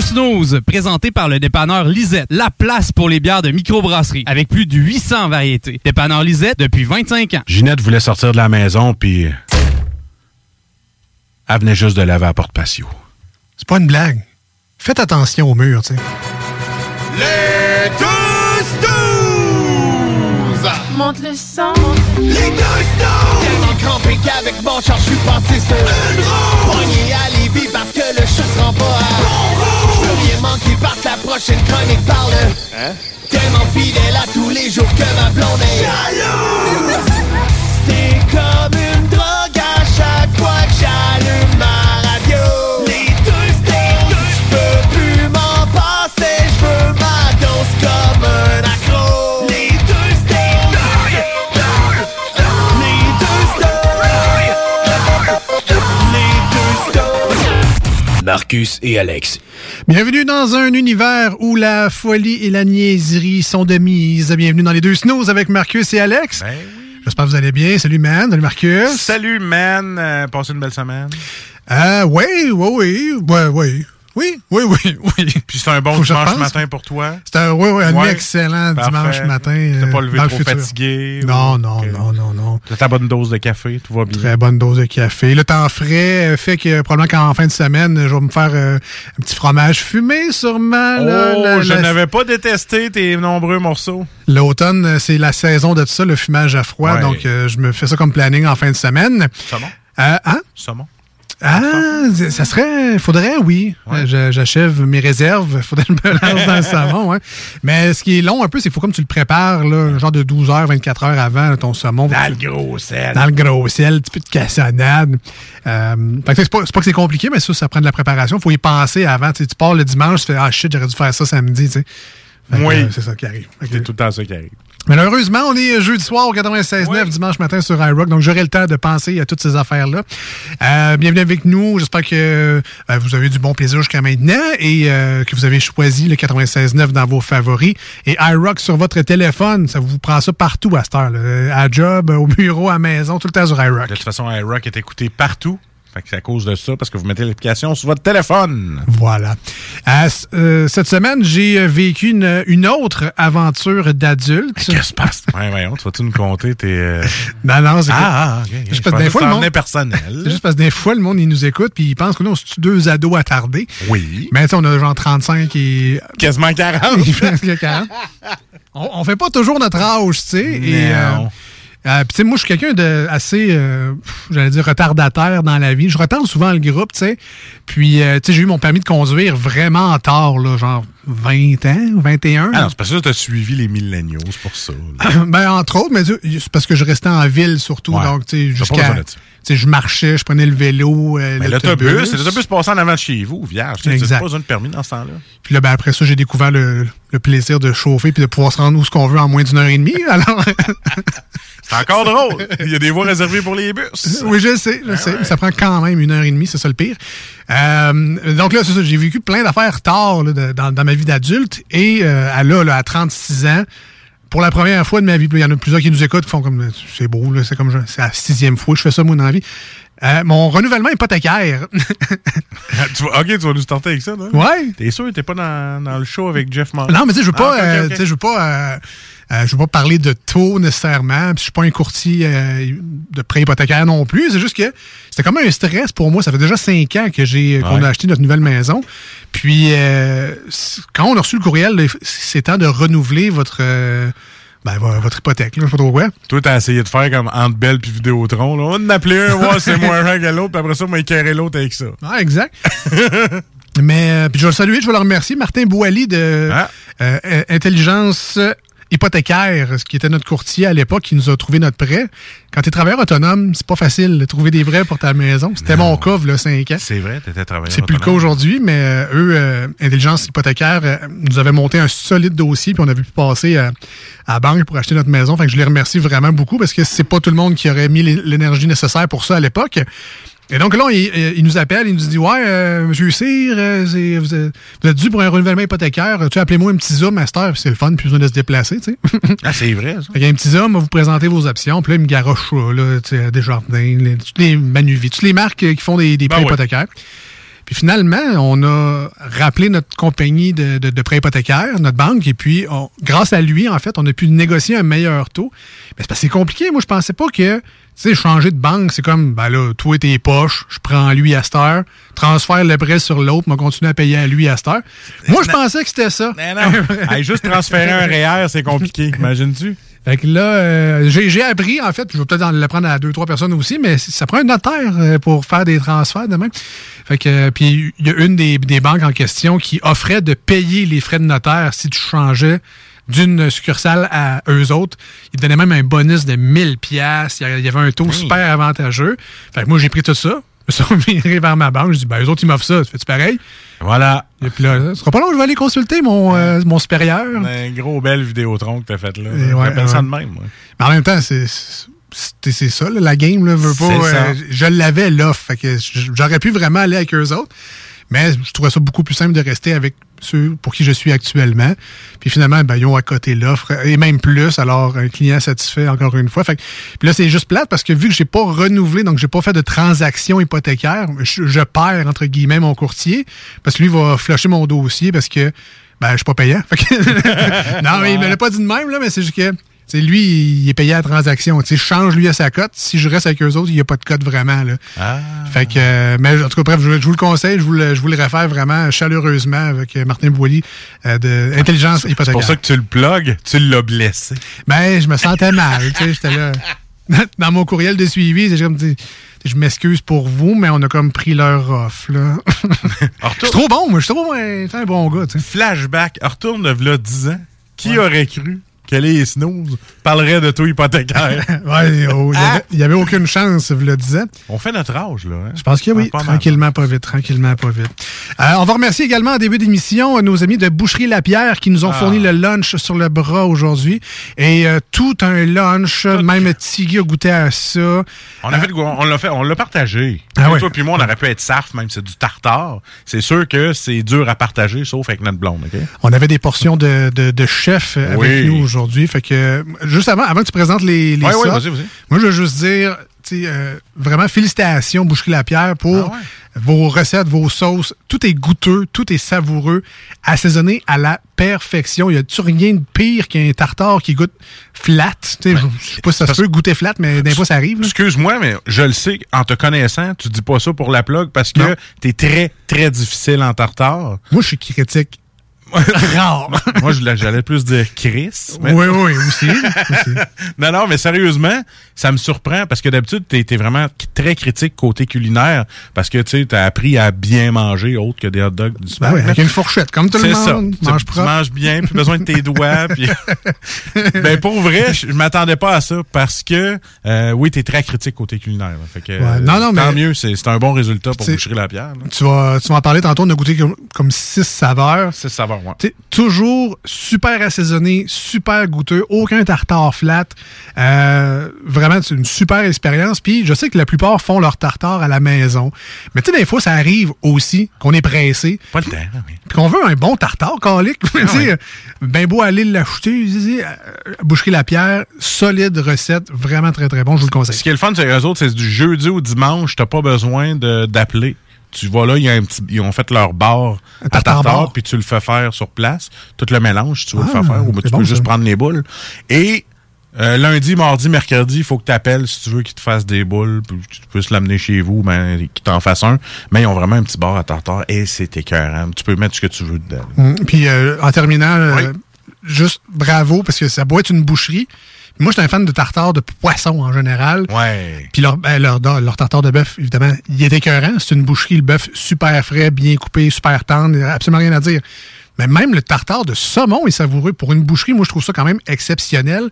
Snooze, présenté par le dépanneur Lisette, la place pour les bières de microbrasserie, avec plus de 800 variétés. Dépanneur Lisette depuis 25 ans. Ginette voulait sortir de la maison, puis. Elle venait juste de laver à porte patio. C'est pas une blague. Faites attention au mur, tu sais. Les deux snooze! Monte le sang. Les deux snooze! Tellement crampé qu'avec mon char, je suis passé sur une roue. Pogné à prochaine chronique parle. Hein? Tellement fidèle à tous les jours que ma blonde est jalouse. C'est comme une Marcus et Alex. Bienvenue dans un univers où la folie et la niaiserie sont de mise. Bienvenue dans les deux snooze avec Marcus et Alex. J'espère que vous allez bien. Salut, man. Salut, Marcus. Salut, man. Euh, passez une belle semaine. Euh, oui, oui, oui. Ouais, oui. Oui, oui, oui, oui. Puis c'est un bon Faut dimanche matin pour toi. C'était un, oui, oui, un Ouais. excellent Parfait. dimanche matin. T'es euh, pas levé dans le trop fatigué. Non, ou- non, non, non, non. T'as ta bonne dose de café, tout va bien. Très bonne dose de café. Le temps frais euh, fait que probablement qu'en fin de semaine, je vais me faire euh, un petit fromage fumé, sûrement. là. Oh, La- je la- n'avais pas détesté tes nombreux morceaux. L'automne, euh, c'est la saison de tout ça, le fumage à froid. Ouais. Donc, euh, je me fais ça comme planning en fin de semaine. Saumon? Euh, hein? Saumon? Ah, ça serait. Faudrait, oui. Euh, J'achève mes réserves. Faudrait que je me lance dans le saumon. Hein. Mais ce qui est long un peu, c'est qu'il faut comme tu le prépares, là, genre de 12 heures, 24 heures avant ton saumon. Dans le gros sel. Dans le gros sel, un petit peu de cassonade. Euh, c'est pas, pas que c'est compliqué, mais ça, ça prend de la préparation. faut y penser avant. Tu pars le dimanche, tu fais Ah shit, j'aurais dû faire ça samedi. Fait Oui. euh, c'est ça qui arrive. C'est tout le temps ça qui arrive. Malheureusement, on est jeudi soir au 96.9, dimanche matin sur iRock, donc j'aurai le temps de penser à toutes ces affaires-là. Euh, bienvenue avec nous. J'espère que euh, vous avez du bon plaisir jusqu'à maintenant et euh, que vous avez choisi le 96.9 dans vos favoris. Et iRock sur votre téléphone, ça vous prend ça partout à cette heure. là. À job, au bureau, à maison, tout le temps sur iRock. De toute façon, iRock est écouté partout. Fait que c'est à cause de ça, parce que vous mettez l'application sur votre téléphone. Voilà. Euh, euh, cette semaine, j'ai euh, vécu une, une autre aventure d'adulte. Qu'est-ce qui se passe? Ouais, voyons, tu vas-tu nous compter tes. euh, Non, non, c'est Ah, ah. Juste Je parce que des fois, le monde- personnel. Juste parce que des fois, le monde, il nous écoute puis il pense que nous, on est deux ados attardés? Oui. Mais tu sais, on a genre 35 et... Quasiment 40. Presque 40. on, on fait pas toujours notre âge, tu sais. Et, Non. Euh, Puis, tu sais, moi, je suis quelqu'un de assez, euh, j'allais dire, retardataire dans la vie. Je retarde souvent le groupe, tu sais. Puis, euh, tu sais, j'ai eu mon permis de conduire vraiment tard, là, genre 20 ans, 21. Ah non, c'est parce que tu as suivi les milléniaux, c'est pour ça. ben, entre autres, mais c'est parce que je restais en ville surtout. Ouais. Donc, tu sais, jusqu'à. je marchais, je prenais le vélo. Mais l'autobus, l'autobus passant en avant de chez vous, vierge. Tu t'as pas besoin de permis dans ce temps-là. Puis là, ben, après ça, j'ai découvert le, le plaisir de chauffer puis de pouvoir se rendre où ce qu'on veut en moins d'une heure et demie. Alors, C'est encore drôle. Il y a des voies réservées pour les bus. oui, je sais, je sais. Ça prend quand même une heure et demie, c'est ça le pire. Euh, donc là, c'est ça, j'ai vécu plein d'affaires tard là, de- dans, dans ma vie d'adulte. Et euh, à là, là, à 36 ans, pour la première fois de ma vie, il y en a plusieurs qui nous écoutent, qui font comme, c'est beau, là, c'est comme, c'est la sixième fois que je fais ça, moi, dans la vie. Euh, mon renouvellement hypothécaire. Tu vas- ok, tu vas nous starter avec ça, là? ouais. T'es sûr t'es pas dans, dans le show avec Jeff Martin? Non, mais tu sais, je veux pas, Ah, euh, tu sais, je veux pas, euh, je veux pas parler de taux nécessairement. Puis je suis pas un courtier euh, de prêt hypothécaire non plus. C'est juste que c'était comme un stress pour moi. Ça fait déjà cinq ans que j'ai qu'on Ouais. a acheté notre nouvelle maison. Puis euh, quand on a reçu le courriel, c'est temps de renouveler votre euh, ben, vo- votre hypothèque. Là, je sais pas trop quoi. Toi, t'as essayé de faire comme Ante Belle puis Vidéotron. Là. On en appelait un, voir c'est moins cher que l'autre, puis après ça, on m'a écœuré l'autre avec ça. Ah, exact. Mais euh, puis je vais le saluer, je vais le remercier. Martin Boily de Ah. euh, euh, Intelligence hypothécaire, ce qui était notre courtier à l'époque, qui nous a trouvé notre prêt. Quand tu es travailleur autonome, c'est pas facile de trouver des prêts pour ta maison. C'était mon cas, là, 5 ans. C'est vrai, t'étais travailleur. C'est plus le cas aujourd'hui, mais euh, eux, euh, Intelligence hypothécaire, euh, nous avaient monté un solide dossier, puis on a pu passer à, à la banque pour acheter notre maison. Fait que je les remercie vraiment beaucoup parce que c'est pas tout le monde qui aurait mis l'é- l'énergie nécessaire pour ça à l'époque. Et donc là, il, il nous appelle, il nous dit Ouais, euh, monsieur Cyr, euh, vous, êtes, vous êtes dû pour un renouvellement hypothécaire. Tu appelez-moi un petit zoom, master, puis c'est le fun, plus besoin de se déplacer, tu sais. Ah, c'est vrai, ça. Qu'il y a un petit homme, vous présenter vos options, puis là, il me garoche ça, là, tu sais, Desjardins, les, toutes les Manuvie, toutes les marques qui font des, des Ben prêts oui. hypothécaires. Puis finalement, on a rappelé notre compagnie de, de, de prêts hypothécaires, notre banque, et puis on- grâce à lui, en fait, on a pu négocier un meilleur taux. Mais c'est compliqué. Moi, je pensais pas que, tu sais, changer de banque, c'est comme, ben là, toi et tes poches, je prends lui à cette heure, transfère le prêt sur l'autre, moi, continue à payer à lui à cette heure. Moi, je pensais que c'était ça. Mais non. Hey, juste transférer un REER, c'est compliqué. Imagines-tu? Fait que là, euh, j'ai j'ai appris, en fait, je vais peut-être en l'apprendre à deux, trois personnes aussi, mais ça prend un notaire euh, pour faire des transferts de même. Fait que, euh, puis il y a une des, des banques en question qui offrait de payer les frais de notaire si tu changeais d'une succursale à eux autres. Ils donnaient même un bonus de 1000 pièces. Il y avait un taux super avantageux. Fait que moi, j'ai pris tout ça. Je me suis viré vers ma banque. Je dis, ben, eux autres, ils m'offrent ça. Fais-tu pareil? Voilà. Et puis là, ce sera pas long, je vais aller consulter mon, euh, mon supérieur. Un gros bel Vidéotron que t'as fait là. Ouais, J'appelle ça de même. Mais en même temps, c'est ça, là, la game, là, veut pas. Euh, je l'avais l'offre. J'aurais pu vraiment aller avec eux autres. Mais je trouvais ça beaucoup plus simple de rester avec ceux pour qui je suis actuellement. Puis finalement, ben, ils ont à côté l'offre, et même plus. Alors, un client satisfait encore une fois. Fait que, puis là, c'est juste plate parce que vu que j'ai pas renouvelé, donc j'ai pas fait de transaction hypothécaire, je, je perds, entre guillemets, mon courtier. Parce que lui va flusher mon dossier parce que ben, je suis pas payant. Fait que- non, mais il me l'a pas dit de même, là, mais c'est juste que lui, il est payé à la transaction. Je change lui à sa cote. Si je reste avec eux autres, il n'y a pas de cote vraiment. Là. Ah. Fait que, euh, mais en tout cas, bref, je, je vous le conseille, je vous le, je vous le réfère vraiment chaleureusement avec euh, Martin Boilly euh, de Intelligence C'est Hypothécaire. pour ça que tu le plugues, tu l'as blessé. Ben, je me sentais mal. J'étais là. Dans mon courriel de suivi, c'est comme, je m'excuse pour vous, mais on a comme pris leur offre. Là. Je suis trop bon, moi. Je suis trop t'es un bon gars. flashback, retourne de là 10 ans. Qui aurait cru que les snooze parleraient de taux hypothécaire? Ouais, oh, il y Ah! avait- aucune chance, je le disais. On fait notre âge, là. hein? Je pense que oui, mal. tranquillement, pas vite, tranquillement, pas vite. Euh, on va remercier également en début d'émission euh, nos amis de Boucherie Lapierre qui nous ont Ah. fourni le lunch sur le bras aujourd'hui. Et euh, tout un lunch, même Tiggy a goûté à ça. On fait, on l'a fait, on l'a partagé. Ah Toi, ouais. Toi puis moi, on aurait pu être saf, même si c'est du tartare. C'est sûr que c'est dur à partager, sauf avec notre blonde, OK? On avait des portions de, de, de chef avec Oui. nous aujourd'hui. Fait que, juste avant, avant que tu présentes les, les Ouais, ouais, sortes, vas-y, vas-y. moi, je veux juste dire, tu euh, vraiment félicitations, Boucherie Lapierre, pour Ah ouais. vos recettes, vos sauces. Tout est goûteux, tout est savoureux, assaisonné à la perfection. Il y a-tu rien de pire qu'un tartare qui goûte flat? Tu sais, je je sais pas si ça se peut goûter flat, mais d'un fois, ça arrive. Excuse-moi, mais je le sais, en te connaissant, tu dis pas ça pour la plug parce que t'es très, très difficile en tartare. Moi, je suis critique. rare. Moi, j'allais plus dire Chris. mais- Oui, oui, aussi. aussi. Non, non, mais sérieusement, ça me surprend parce que d'habitude, t'es es vraiment très critique côté culinaire parce que tu sais, t'as appris à bien manger autre que des hot dogs du Ben oui, avec une fourchette, comme tout le C'est ça. monde. Tu, Mange tu manges bien, plus besoin de tes doigts. Puis... ben pour vrai, je, m'attendais pas à ça parce que euh, oui, t'es très critique côté culinaire. là. Fait que, Ouais. Non, non, tant mais- mieux, c'est un bon résultat pour boucherie la pierre. là. Tu vas, tu vas en parler tantôt. On a goûté comme, comme six saveurs. Ouais. Toujours super assaisonné, super goûteux, aucun tartare flat. Euh, vraiment, c'est une super expérience. Puis je sais que la plupart font leur tartare à la maison. Mais tu sais, des fois, ça arrive aussi qu'on est pressé. Pas le temps, oui. Puis qu'on veut un bon tartare, calique. Sais, ouais. ben beau aller l'acheter. euh, Boucherie la pierre, solide recette, vraiment très très bon, je vous le conseille. Ce qui est le fun, que les autres, c'est du jeudi au dimanche, t'as pas besoin de- d'appeler. Tu vas là, il y a un petit, ils ont fait leur bar à tartare puis tu le fais faire sur place. Tout le mélange, tu veux le Ah, faire faire, ou ben, tu bon, peux ça. juste prendre les boules. Et euh, lundi, mardi, mercredi, il faut que tu appelles si tu veux qu'ils te fassent des boules, puis que tu puisses l'amener chez vous, ben, qu'ils t'en fassent un. Mais ils ont vraiment un petit bar à tartare et c'est écœurant. Tu peux mettre ce que tu veux dedans. Mm. Puis euh, en terminant, euh, juste bravo, parce que ça doit être une boucherie. Moi, je suis un fan de tartare de poisson en général. Ouais. Puis leur, ben, leur, leur tartare de bœuf, évidemment, il est écœurant. C'est une boucherie, le bœuf super frais, bien coupé, super tendre, absolument rien à dire. Mais même le tartare de saumon est savoureux. Pour une boucherie, moi, je trouve ça quand même exceptionnel.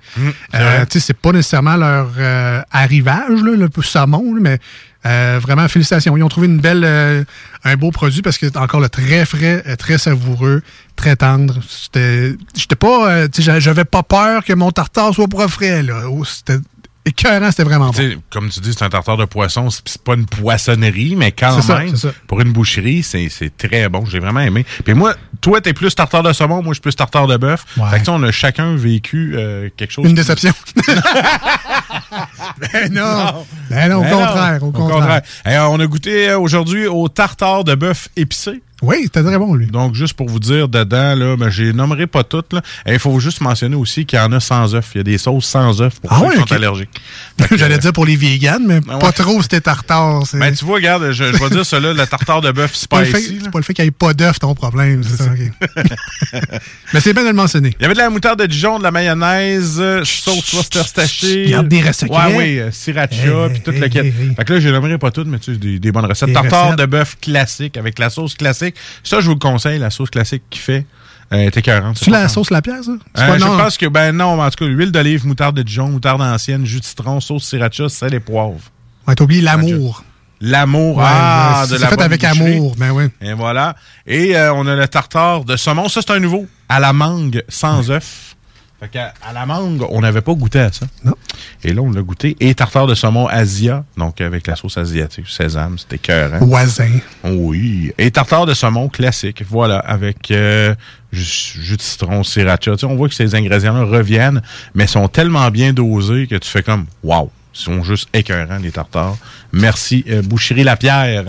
Euh, tu sais, c'est pas nécessairement leur euh, arrivage, là, le saumon, là, mais euh, vraiment, félicitations. Ils ont trouvé une belle, euh, un beau produit parce que c'est encore très frais, euh, très savoureux, très tendre. C'était, j'étais pas, euh, j'avais pas peur que mon tartare soit pas frais, là. Oh, C'était écœurant, c'était vraiment bon. Comme tu dis, c'est un tartare de poisson, c'est pas une poissonnerie, mais quand même, ça. pour une boucherie, c'est très bon. J'ai vraiment aimé. Puis moi, toi, t'es plus tartare de saumon, moi, je suis plus tartare de bœuf. Ouais. Fait que on a chacun vécu euh, quelque chose. Une déception. ben non. Ben non, au Ben contraire, non, au contraire. On a goûté euh, aujourd'hui au tartare de bœuf épicé. Oui, c'était très bon, lui. Donc, juste pour vous dire, dedans, là, ben, je les nommerai pas toutes. Il faut juste mentionner aussi qu'il y en a sans œufs. Il y a des sauces sans œufs pour Ah ceux qui sont allergiques. J'allais dire pour les vegans, mais Ah pas trop, c'était tartare. Ben, tu vois, regarde, je, je vais dire cela, le tartare de bœuf spicy. c'est pas le fait qu'il n'y ait pas d'œuf ton problème. C'est ça, ok. mais c'est bien de le mentionner. Il y avait de la moutarde de Dijon, de la mayonnaise, euh, sauce Worcestershire. Garde des restes secrets. Ouais, oui, euh, sriracha, puis toute la quête. Fait que là, je nommerai pas toutes, mais tu sais, des, des bonnes recettes. Des Tartare recettes. de bœuf classique, avec la sauce classique. Ça, je vous le conseille, la sauce classique qu'il fait. Euh. Tu la sauce la pierre, ça? Euh, pas je non. pense que, ben non, en tout cas, huile d'olive, moutarde de Dijon, moutarde ancienne, jus de citron, sauce sriracha, sel et poivre. Ouais, t'as oublié l'amour. L'amour, Ouais, ah, de c'est la fait avec boucherie. amour, ben oui. Et voilà. Et euh, on a le tartare de saumon. Ça, c'est un nouveau. À la mangue, sans œuf. Fait qu'à à la mangue, on n'avait pas goûté à ça. Non. Et là, on l'a goûté. Et tartare de saumon Asia, donc avec la sauce asiatique, sésame, c'était écœurant. Voisin. Oui. Et tartare de saumon classique, voilà, avec euh, jus, de citron, sriracha. Tu sais, on voit que ces ingrédients-là reviennent, mais sont tellement bien dosés que tu fais comme, wow, ils sont juste écœurants, les tartares. Merci, euh, Boucherie Lapierre.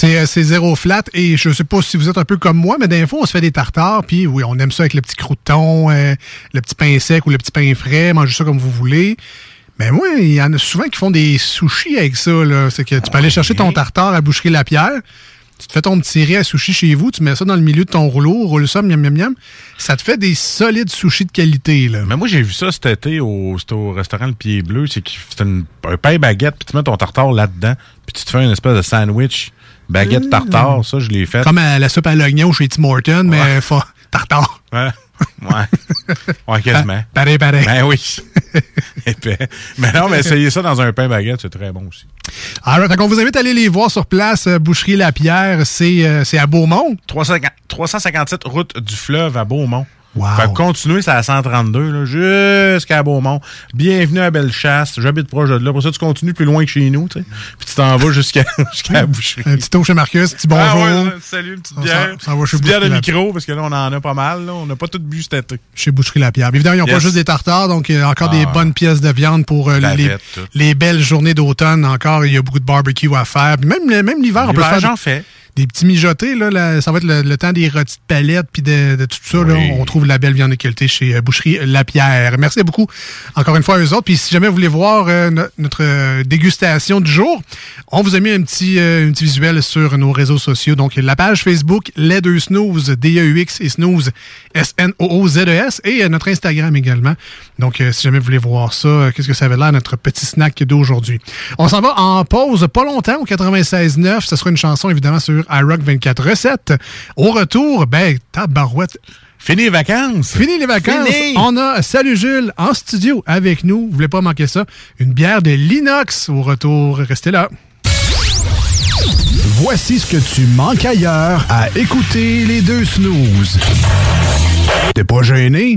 C'est euh, c'est zéro flat et je sais pas si vous êtes un peu comme moi, mais des fois, on se fait des tartares, puis oui, on aime ça avec le petit crouton, euh, le petit pain sec ou le petit pain frais, mangez ça comme vous voulez. Mais moi, il y en a souvent qui font des sushis avec ça. là. C'est que tu peux aller chercher ton tartare à Boucherie La Pierre, tu te fais ton petit riz à sushi chez vous, tu mets ça dans le milieu de ton rouleau, roule ça, miam, miam, miam. Ça te fait des solides sushis de qualité. Là. Mais moi, j'ai vu ça cet été au, au restaurant Le Pied Bleu. C'est un pain baguette, puis tu mets ton tartare là-dedans, puis tu te fais une espèce de sandwich baguette tartare. Ça, je l'ai fait. Comme à la soupe à l'oignon chez Tim Horton, mais fa- tartare. Ouais. Ouais. Ouais, quasiment. Pareil, pareil. Ben oui. Mais non, mais essayez ça dans un pain baguette, c'est très bon aussi. Alors, on vous invite à aller les voir sur place. euh, Boucherie La Pierre, c'est euh, c'est à Beaumont. 350 357 route du fleuve à Beaumont. Wow. Fait que continuer, c'est à 132, là, jusqu'à Beaumont. Bienvenue à Bellechasse. J'habite proche de là. Pour ça, tu continues plus loin que chez nous, tu sais. Puis tu t'en vas jusqu'à la boucherie. Un petit tour chez Marcus, petit bonjour. Ah ouais, salut, une petite bière. s'en- s'en va chez Petite bière de micro, parce que là, on en a pas mal. Là. On n'a pas tout bu cet été. Chez Boucherie La Pierre. Évidemment, ils n'ont pas juste des tartares, donc il y a encore Ah des ouais. bonnes pièces de viande pour euh, les, les belles journées d'automne. Encore, il y a beaucoup de barbecue à faire. Puis même, même l'hiver, on peut faire j'en fais. Des petits mijotés. Là, là, ça va être le, le temps des rôtis de palette puis de, de tout ça. Là, on trouve la belle viande de qualité chez euh, Boucherie La Pierre. Merci beaucoup encore une fois à eux autres. Puis si jamais vous voulez voir euh, no- notre euh, dégustation du jour, on vous a mis un petit, euh, un petit visuel sur nos réseaux sociaux. Donc la page Facebook Les Deux Snooze, D-E-U-X et Snooze, S-N-O-O-Z-E-S et euh, notre Instagram également. Donc si jamais vous voulez voir ça, qu'est-ce que ça avait l'air notre petit snack d'aujourd'hui. On s'en va en pause pas longtemps au 96.9. Ce sera une chanson évidemment sur iRock 24 recettes. Au retour, ben tabarouette. Fini les vacances. Fini les vacances. Fini. On a Salut Jules en studio avec nous. Vous voulez pas manquer ça? Une bière de l'inox au retour. Restez là. Voici ce que tu manques ailleurs à écouter les deux snooze. T'es pas gêné?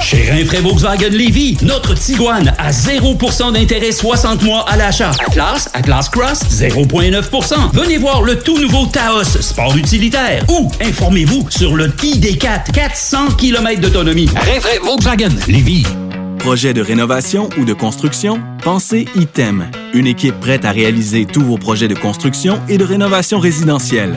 Chez Rinfraie Volkswagen Levy, notre Tiguan à 0% d'intérêt 60 mois à l'achat. Atlas, Atlas Cross, 0,9%. Venez voir le tout nouveau Taos, sport utilitaire. Ou informez-vous sur le ID4, 400 km d'autonomie. Rinfraie Volkswagen Levy. Projet de rénovation ou de construction? Pensez ITEM, une équipe prête à réaliser tous vos projets de construction et de rénovation résidentielle.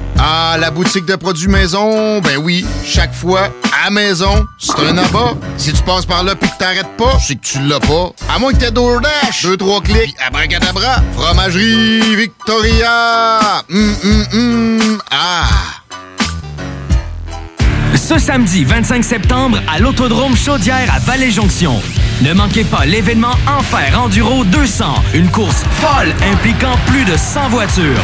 Ah, la boutique de produits maison, ben oui, chaque fois, à maison, c'est un abat. Si tu passes par là pis que t'arrêtes pas, c'est que tu l'as pas. À moins que t'aies DoorDash, deux, trois clics, abracadabra. Fromagerie Victoria! Hum, hum, hum, ah! Ce samedi 25 septembre à l'Autodrome Chaudière à Vallée-Jonction. Ne manquez pas l'événement Enfer Enduro 200, une course folle impliquant plus de 100 voitures.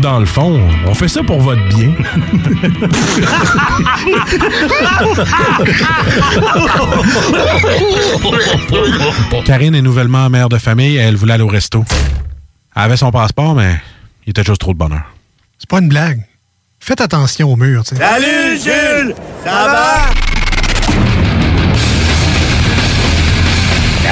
Dans le fond, on fait ça pour votre bien. Karine est nouvellement mère de famille et elle voulait aller au resto. Elle avait son passeport, mais il était juste trop de bonheur. C'est pas une blague. Faites attention au mur, tu sais. Salut Jules, ça va?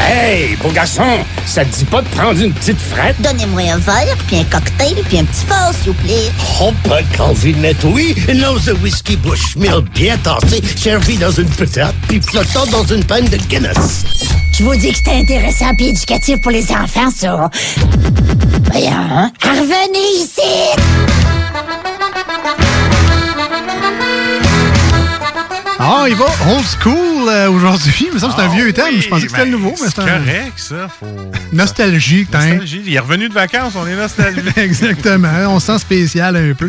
Hey, beau garçon, ça te dit pas de prendre une petite frette? Donnez-moi un verre, puis un cocktail, puis un petit fort, s'il vous plaît. Oh, pas calvinette, oui. Une once de whisky Bushmill bien tassé, servi dans une petite, puis flottant dans une panne de Guinness. Je vous dis que c'était intéressant puis éducatif pour les enfants, ça. Voyons, hein? Revenez ici! Ah, il va old school euh, aujourd'hui. Mais ça, c'est un vieux thème. Je pensais que c'était le nouveau, mais c'est un... correct, ça. Faut... Nostalgique, hein. Nostalgie. Il est revenu de vacances, on est nostalgique. Exactement. On se sent spécial un peu.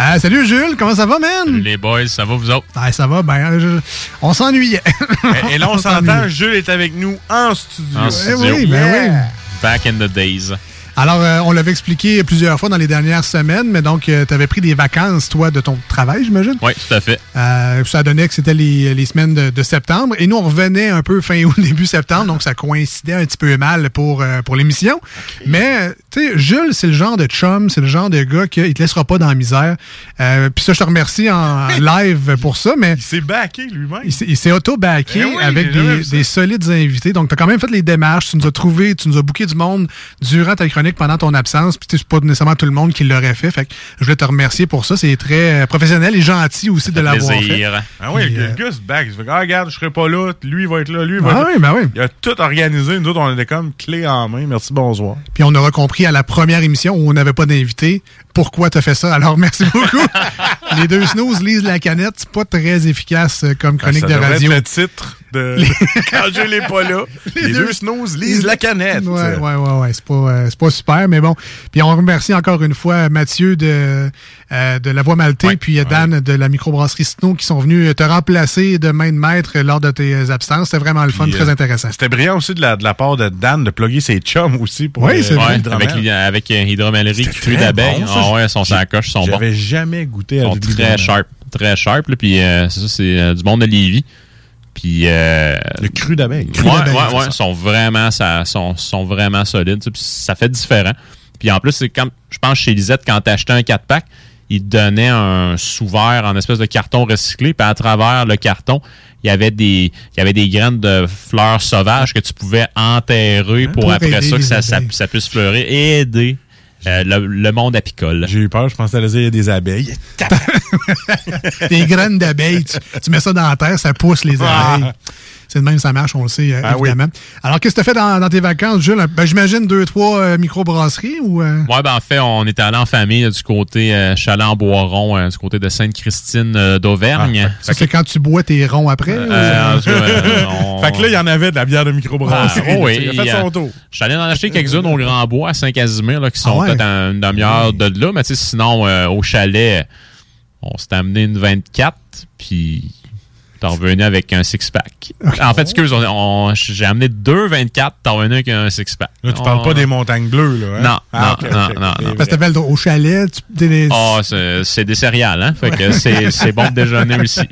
Euh, salut Jules, comment ça va, man? Les boys, ça va vous autres? Ah, ça va, ben, je- on s'ennuyait. et, et là, on s'entend. Jules est avec nous en studio. En Eh studio. oui, ben oui. Back in the days. Alors, euh, on l'avait expliqué plusieurs fois dans les dernières semaines, mais donc, tu avais pris des vacances, toi, de ton travail, j'imagine? Oui, tout à fait. Euh, ça donnait que c'était les, les semaines de, de septembre. Et nous, on revenait un peu fin août, début septembre, donc ça coïncidait un petit peu mal pour, euh, pour l'émission. Mais, tu sais, Jules, c'est le genre de chum, c'est le genre de gars qui te laissera pas dans la misère. Euh, Puis ça, je te remercie en live pour ça, mais... Il s'est backé lui-même. Il s'est- auto-backé Eh oui, avec des, solides invités. Donc, tu as quand même fait les démarches. Tu nous as trouvé, tu nous as booké du monde durant ta chronique pendant ton absence. Puis, tu sais, c'est pas nécessairement tout le monde qui l'aurait fait. Fait que je voulais te remercier pour ça. C'est très euh, professionnel et gentil aussi de l'avoir fait. Ah oui, le, euh, se back. Il se fait, ah, regarde, je serai pas là. Lui, il va être là. Lui, il va Ah être oui, là. ben oui. Il a tout organisé. Nous autres, on était comme clé en main. Merci, bonsoir. Puis on aura compris à la première émission où on n'avait pas d'invité pourquoi tu as fait ça. Alors merci beaucoup. Les deux snooze lisent la canette. C'est pas très efficace euh, comme chronique Ah, ça de devrait radio. être le titre de quand je l'ai pas là. Les, deux snooze lisent la canette. Ouais, ouais, ouais, ouais. C'est pas, euh, c'est pas super, mais bon. Puis on remercie encore une fois Mathieu de, euh, de La Voix Maltais, puis euh, Dan de la microbrasserie Snow qui sont venus te remplacer de main de maître lors de tes absences. C'était vraiment le fun, Puis, très euh, intéressant. C'était brillant aussi de la, de la part de Dan de plugger ses chums aussi pour Oui, euh, c'est vrai. Avec, avec euh, hydromellerie cru d'abeille. bon. Ah ouais, son sacoche, sont bons. J'avais jamais goûté à Ils sont l'hydromel. très sharp. Très sharp. Là, puis euh, c'est ça, c'est euh, du monde de Lévis. Puis. le cru d'abeille. Ouais, ouais, ouais. Sont vraiment, ça, sont, sont vraiment solides. tu sais, puis ça fait différent. Puis en plus, c'est comme, je pense, chez Lisette, quand t'achetais un 4-pack, ils te donnaient un sous-verre en espèce de carton recyclé. Puis à travers le carton, il y avait des, il y avait des graines de fleurs sauvages que tu pouvais enterrer pour, Pour après ça que ça, ça puisse fleurir et aider euh, le, le monde apicole. J'ai eu peur, je pensais à dire des abeilles. des graines d'abeilles, tu, tu mets ça dans la terre, ça pousse les Ah. C'est de même, ça marche, on le sait, euh, Ah oui. évidemment. Alors, qu'est-ce que tu as fait dans, dans tes vacances, Jules? Ben, J'imagine deux, trois euh, microbrasseries ou. euh, Ouais, ben en fait, on est allé en famille là, du côté euh, chalet en Boiron, euh, du côté de Sainte-Christine euh, d'Auvergne. ça, c'est quand tu bois tes ronds après? ou- Euh, en tout cas, euh, on- Fait que là, il y en avait de la bière de microbrasserie. Ah, oui, il a fait son tour. Je suis allé en acheter quelques-unes au Grand Bois à Saint-Casimir, qui sont Ah ouais? peut-être à une demi-heure de là, mais tu sais, sinon, euh, au chalet, on s'est amené une 24, puis t'es revenu avec un six-pack. En fait, excuse, on, on- j'ai amené deux 24, t'es revenu avec un six-pack. Là, tu parles On- pas des montagnes bleues, là. hein? Non, Ah, non, non, non, non. Parce que t'appelles au chalet, tu. des- Ah, c'est c'est des céréales, hein? Fait que c'est c'est bon de déjeuner aussi.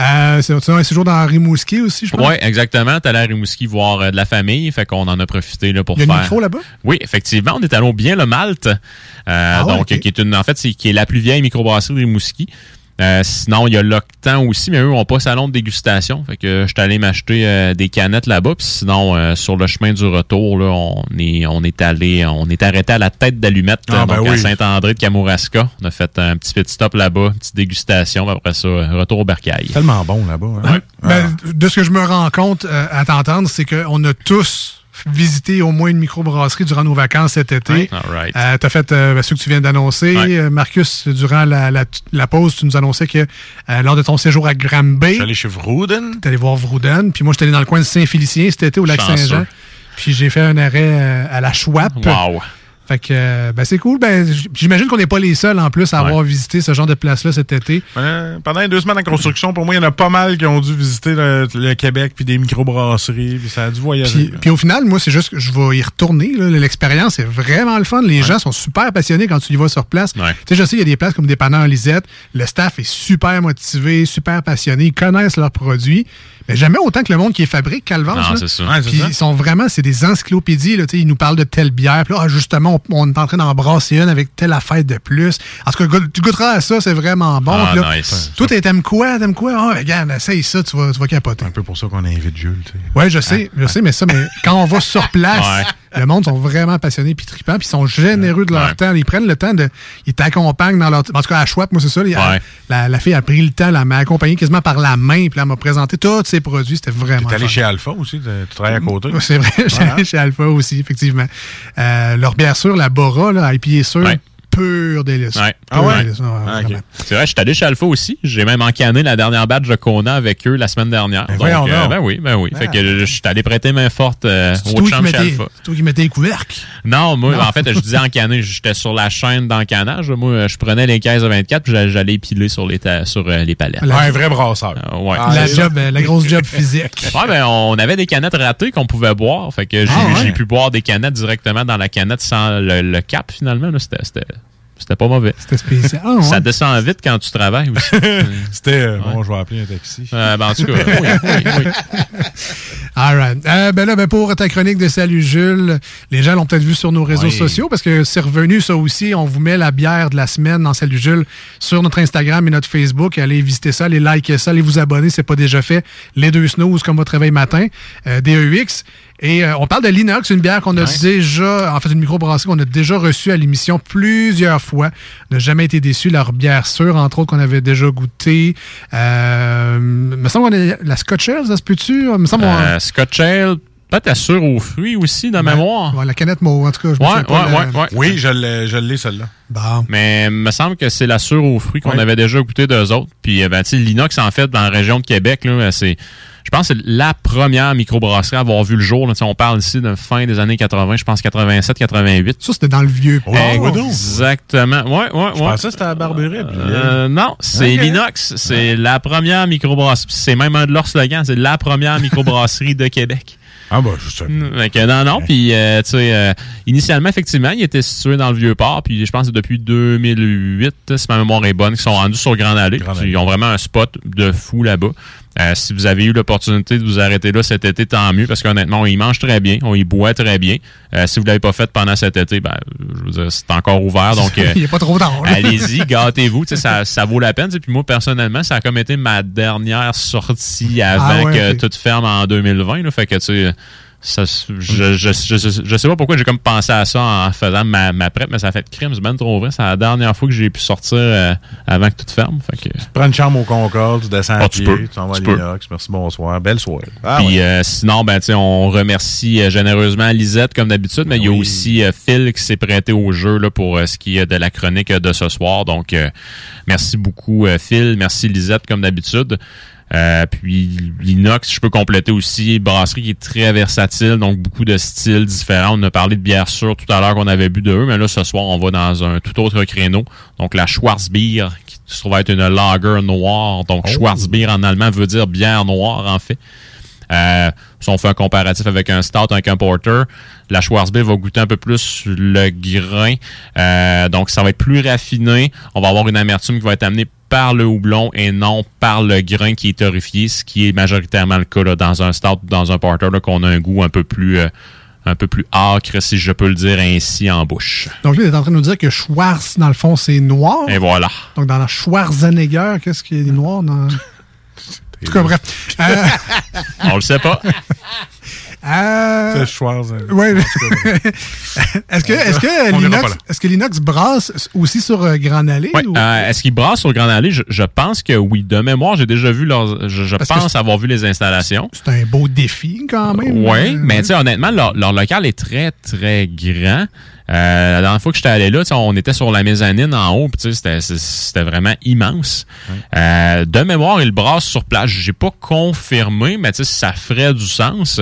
Euh, c'est c'est un séjour dans Rimouski aussi, je pense? Oui, exactement. Allé à Rimouski voir euh, de la famille, fait qu'on en a profité là, pour Il y a une faire. micro là-bas? Oui, effectivement, on est allé au bien le Malte, euh, Ah ouais, donc qui est une, en fait, c'est qui est la plus vieille microbrasserie de Rimouski. Euh, sinon, il y a l'Octan aussi, mais eux ont pas salon de dégustation. Fait que je suis allé m'acheter euh, des canettes là-bas. Puis sinon, euh, sur le chemin du retour, là, on est on est allé, on est arrêté à la tête d'allumette, Ah, ben donc à. Saint-André de Kamouraska. On a fait un petit pit stop là-bas, une petite dégustation. puis Après ça, euh, retour au bercail. Tellement bon là-bas. hein? Ben, de ce que je me rends compte euh, à t'entendre, c'est qu'on a tous visité au moins une microbrasserie durant nos vacances cet été. All right. Euh, tu as fait euh, ben, ceux que tu viens d'annoncer. Euh, Marcus, durant la, la- la pause, tu nous annonçais que euh, lors de ton séjour à Granby, Je suis allé chez Vrouden. tu allé voir Vrouden. Puis moi, j'étais allé dans le coin de Saint-Félicien cet été au lac. Saint-Jean. Puis j'ai fait un arrêt à la Schwab. Wow. Fait que euh, ben, c'est cool. Ben, J'imagine qu'on n'est pas les seuls en plus à avoir visité ce genre de place-là cet été. Pendant les deux semaines en construction, pour moi, il y en a pas mal qui ont dû visiter le, le Québec puis des microbrasseries, puis ça a dû voyager. Puis, puis au final, moi, c'est juste que je vais y retourner. L'expérience est vraiment le fun. Les gens sont super passionnés quand tu y vas sur place. Tu sais, je sais, il y a des places comme Dépanneur Lisette. Le staff est super motivé, super passionné. Ils connaissent leurs produits. Mais jamais autant que le monde qui est fabrique Calvance. Non, c'est. Ouais, c'est Puis ils sont vraiment, c'est des encyclopédies. Là, Tu sais, ils nous parlent de telle bière. Puis là, ah, justement, on, on est en train d'en brasser une avec telle affaire de plus. En tout cas, tu goûteras à ça, c'est vraiment bon. Ah, là, nice. Toi, t'aimes quoi? T'aimes quoi? Ah, regarde, essaye ça, tu vas, tu vas capoter. un peu pour ça qu'on invite Jules. tu sais. Oui, je sais, je sais, mais ça, mais quand on va sur place, le monde sont vraiment passionnés puis tripants, puis ils sont généreux de leur Ouais. temps. Ils prennent le temps de. Ils t'accompagnent dans leur. En tout cas, à Schwab, moi, c'est ça. la- Ouais. La, la fille a pris le temps, elle m'a accompagné quasiment par la main, puis elle m'a présenté tous ses produits. C'était vraiment. T'es allé fun. chez Alpha aussi, tu travailles à côté. C'est vrai, Ouais, allé chez Alpha aussi, effectivement. Euh, leur bière sûre, la Bora, là, IPA sûre, Ouais. Pur délice. Ouais. Pur Ah ouais? délice, ouais, Ah. C'est vrai, je suis allé chez Alpha aussi. J'ai même encanné la dernière batch de Kona avec eux la semaine dernière. Donc, voyons euh, ben oui, ben oui. Ah. Fait que je je suis allé prêter main forte euh, au champ chez Alpha. c'est toi qui mettais les couvercles? Non, moi, Non. en fait, je disais encanné. J'étais sur la chaîne d'encanage. Moi, je prenais les caisses de 24 puis j'allais- j'allais piler sur les, ta- sur, euh, les palettes. La- un vrai brasseur. Euh, ouais. la, job, la grosse job physique. Ouais, ben, on avait des canettes ratées qu'on pouvait boire. Fait que j'ai Ah, pu boire des canettes directement dans la canette sans le, le cap, finalement. C'était- C'était pas mauvais. C'était spécial. Ah, ouais. Ça descend vite quand tu travailles aussi. C'était, euh, bon, je vais appeler un taxi. Euh, ben, en tout cas, oui, oui, oui. All right. Euh, ben là, ben pour ta chronique de Salut Jules, les gens l'ont peut-être vu sur nos réseaux Oui. sociaux parce que c'est revenu ça aussi. On vous met la bière de la semaine dans Salut Jules sur notre Instagram et notre Facebook. Allez visiter ça, allez liker ça, allez vous abonner, c'est pas déjà fait. Les deux snooze comme votre réveil matin, euh, DEX. Et euh, on parle de l'inox, une bière qu'on a déjà, en fait une microbrasserie qu'on a déjà reçue à l'émission plusieurs fois. On n'a jamais été déçu. Leur bière sûre, entre autres, qu'on avait déjà goûté. Euh, me semble qu'on a la Scotch Ale, ça se peut-tu? Me semble qu'on- Euh, Scotch Ale, peut-être la sûre aux fruits aussi, de mémoire. Ouais, la canette mauve, en tout cas. Je me Ouais, ouais, la-. Oui, je l'ai, je l'ai celle-là. Bon. Mais il me semble que c'est la sûre aux fruits qu'on Ouais. avait déjà goûté d'eux autres. Puis, euh, ben, tu sais, l'inox, en fait, dans la région de Québec, là, c'est, je pense que c'est la première microbrasserie à avoir vu le jour. là. On parle ici de fin des années 80, je pense 87, 88. Ça, c'était dans le vieux port. Exactement. Ouais, ouais, Je ouais. pensais que c'était à Barberie. puis, Euh, non, c'est l'inox. C'est la première microbrasserie. C'est même un de leurs slogans. C'est la première microbrasserie de Québec. Ah, bah, je sais. Non, non. Puis, euh, tu sais, euh, initialement, effectivement, il était situé dans le Vieux-Port. Puis, je pense que c'est depuis 2008, si ma mémoire est bonne, qu'ils sont rendus sur Grande Allée. Puis, Allée. ils ont vraiment un spot de fou là-bas. Euh, si vous avez eu l'opportunité de vous arrêter là cet été, tant mieux, parce qu'honnêtement, on y mange très bien, on y boit très bien. Euh, si vous l'avez pas fait pendant cet été, ben, je veux dire, c'est encore ouvert. Donc, euh, Il n'est pas trop tard. Allez-y, gâtez-vous, ça, ça vaut la peine. tu sais. Puis moi, personnellement, ça a comme été ma dernière sortie avant Ah ouais, que tout ferme en 2020. là. fait que, tu sais, ça, je, je, je, je sais pas pourquoi j'ai comme pensé à ça en faisant ma, ma prep, mais ça a fait crime, c'est bien trop vrai. C'est la dernière fois que j'ai pu sortir euh, avant que tout ferme. Fait que... Tu prends une chambre au Concorde, tu descends à Ah, tu pied, peux, tu t'en vas à l'inox, merci, bonsoir, belle soirée. Ah, Puis ouais. euh, sinon, ben, on remercie euh, généreusement Lisette comme d'habitude, mais il y a aussi Phil qui s'est prêté au jeu là, pour ce qui est de la chronique de ce soir. Donc, merci beaucoup Phil, merci Lisette comme d'habitude. Euh, puis l'inox, je peux compléter aussi, brasserie qui est très versatile, donc beaucoup de styles différents. On a parlé de bière sûre tout à l'heure qu'on avait bu de eux, mais là ce soir on va dans un tout autre créneau. Donc la Schwarzbier, qui se trouve être une lager noire. Donc Oh. Schwarzbier en allemand veut dire bière noire en fait. Euh, si on fait un comparatif avec un stout, avec un porter, la Schwarzbier va goûter un peu plus le grain. Euh, donc, ça va être plus raffiné. On va avoir une amertume qui va être amenée par le houblon et non par le grain qui est torréfié, ce qui est majoritairement le cas là, dans un stout ou dans un porter, qu'on a un goût un peu plus... euh, un peu plus âcre, si je peux le dire ainsi, en bouche. Donc là, il est en train de nous dire que Schwarz, dans le fond, c'est noir. Et voilà. Donc dans la Schwarzenegger, qu'est-ce qui est noir dans. En tout cas, bref. Euh, On le sait pas. euh, C'est Schwarz. hein. Ouais. est-ce que, est-ce que l'inox, est-ce que l'inox brasse aussi sur euh, Grand Allée? Ouais, ou- euh, Est-ce qu'ils brassent sur Grand Allée? Je, je pense que oui. De mémoire, j'ai déjà vu leurs. Je, pense avoir vu les installations. C'est un beau défi quand même. Oui, Euh, mais tu sais, honnêtement, leur, leur local est très, très grand. Euh, la dernière fois que j'étais allé là, on était sur la mezzanine en haut, puis tu sais, c'était- vraiment immense. Euh, de mémoire, ils brassent sur place. J'ai pas confirmé, mais tu sais, ça ferait du sens.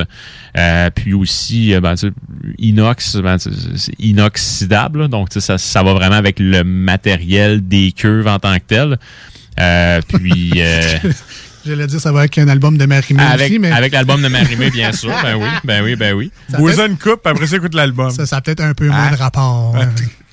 Euh, puis aussi, euh, ben, tu sais, inox, ben, c'est inoxydable, là. donc tu sais, ça, ça va vraiment avec le matériel des cuves en tant que tel. Euh, puis euh, J'allais dire, ça va avec un album de Marie-Mé avec, aussi, mais. avec l'album de Marimé, bien sûr. Ben oui, ben oui, ben oui. Bois une coupe, après ça, écoute l'album. Ça, ça a peut-être un peu moins de rapport. hein.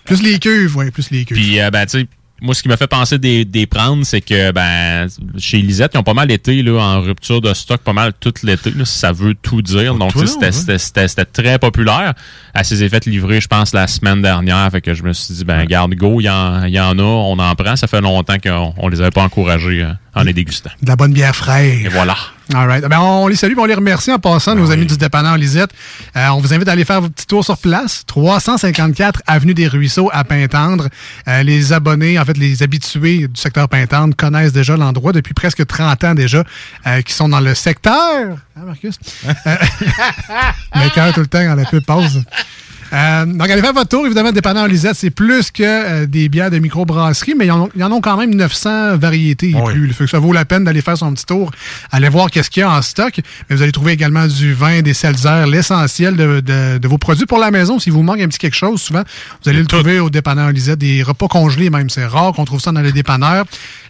Plus les cuves, oui, plus les cuves. Puis, euh, ben, tu sais, moi, ce qui m'a fait penser des, des prendre, c'est que, ben, chez Lisette, ils ont pas mal été, là, en rupture de stock, pas mal tout l'été, là, si ça veut tout dire. Donc, c'était- très populaire. Elle s'est fait livrer, je pense, la semaine dernière. Fait que je me suis dit, ben, garde, go, il y, en- il y en a, on en prend. Ça fait longtemps qu'on on les avait pas encouragés euh, en les dégustant. De la bonne bière fraîche. Et voilà. All right. Ben, on les salue on les remercie en passant, nos amis du dépanneur Lisette. Euh, on vous invite à aller faire vos petits tours sur place. 354 Avenue des Ruisseaux à Pintendre. Euh, les abonnés, en fait, les habitués du secteur Pintendre connaissent déjà l'endroit depuis presque 30 ans déjà, euh, qui sont dans le secteur. Hein, Marcus? Euh, le cœur tout le temps quand la pub passe. Euh, donc, allez faire votre tour. Évidemment, dépanneur Lisette, c'est plus que euh, des bières de microbrasserie, mais ils en, ont, ils en ont quand même 900 variétés et plus. Fait que ça vaut la peine d'aller faire son petit tour, aller voir qu'est-ce qu'il y a en stock. Mais vous allez trouver également du vin, des seltzers, l'essentiel de, de- de vos produits pour la maison. Si vous manque un petit quelque chose, souvent, vous allez le trouver au dépanneur Lisette. Des repas congelés même, c'est rare qu'on trouve ça dans les dépanneurs.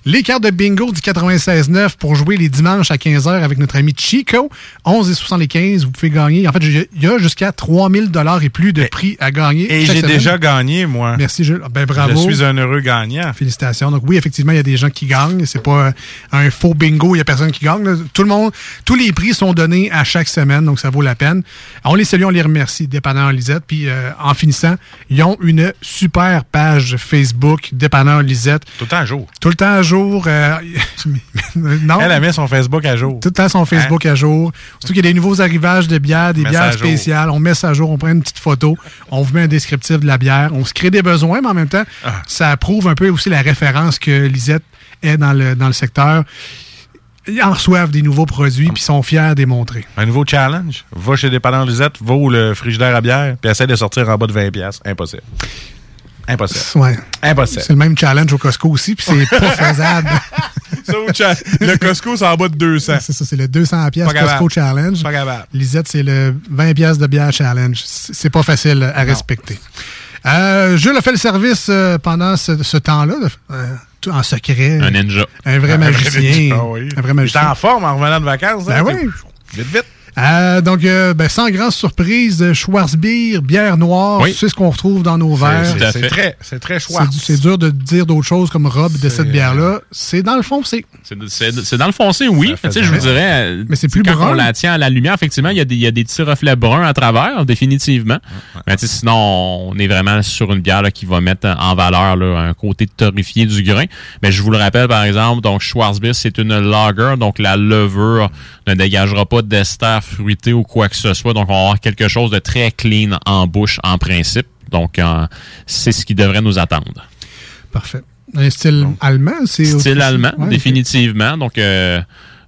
Les cartes de bingo du 96.9 pour jouer les dimanches à 15h avec notre ami Chico. 11 et 75, vous pouvez gagner. En fait, il y a jusqu'à 3000 dollars et plus de prix à gagner. Et j'ai déjà gagné, moi. Merci, Jules. Ben, bravo. Je suis un heureux gagnant. Félicitations. Donc oui, effectivement, il y a des gens qui gagnent. C'est pas un faux bingo, il y a personne qui gagne. Tout le monde, tous les prix sont donnés à chaque semaine, donc ça vaut la peine. On les salue, on les remercie, Dépanneur Lisette. Puis euh, en finissant, ils ont une super page Facebook, Dépanneur Lisette. Tout le temps à jour. Tout le temps à jour. euh, non. Elle a mis son Facebook à jour. Tout le temps son Facebook à jour. Surtout qu'il y a des nouveaux arrivages de bières, des bières spéciales. On met ça à jour, on prend une petite photo, on vous met un descriptif de la bière. On se crée des besoins, mais en même temps, Ah. ça prouve un peu aussi la référence que Lisette est dans le, dans le secteur. Ils en reçoivent des nouveaux produits puis sont fiers des montrer. Un nouveau challenge. Va chez Dépendant Lisette, va où le frigidaire à bière, puis essaie de sortir en bas de 20$. piastres. Impossible. Impossible. Ouais. Impossible. C'est le même challenge au Costco aussi, puis c'est pas faisable. Ça, le Costco, c'est en bas de 200. C'est ça, c'est le 200 pièces capable. Costco Challenge. Pas capable. Lisette, c'est le 20 pièces de bière Challenge. C'est pas facile à respecter. Euh, Jules a fait le service euh, pendant ce, ce temps-là, euh, tout en secret. Un ninja. Un vrai Un vrai magicien. ninja, oui. Un vrai J'étais magicien. en forme en revenant de vacances. Ben hein, oui. Vite, vite. Euh, donc, euh, ben, sans grande surprise, euh, Schwarzbier, bière noire, Oui. c'est ce qu'on retrouve dans nos verres. C'est très, c'est très du- C'est dur de dire d'autres choses comme robe de cette bière-là. C'est dans le fond, c'est. Dans le foncé, oui. Tu sais, je vous dirais. Mais c'est plus quand brun. on la tient à la lumière, effectivement, il y, a des- il y a des petits reflets bruns à travers, définitivement. Mais tu sais, sinon, on est vraiment sur une bière là, qui va mettre en valeur là, un côté torréfié du grain. Mais je vous le rappelle, par exemple, donc Schwarzbier, c'est une lager, donc la levure ne dégagera pas d'ester bière fruitée ou quoi que ce soit. Donc, on va avoir quelque chose de très clean en bouche en principe. Donc, euh, c'est ce qui devrait nous attendre. Parfait. Un style allemand, c'est Style allemand, Ouais, définitivement. Donc, euh,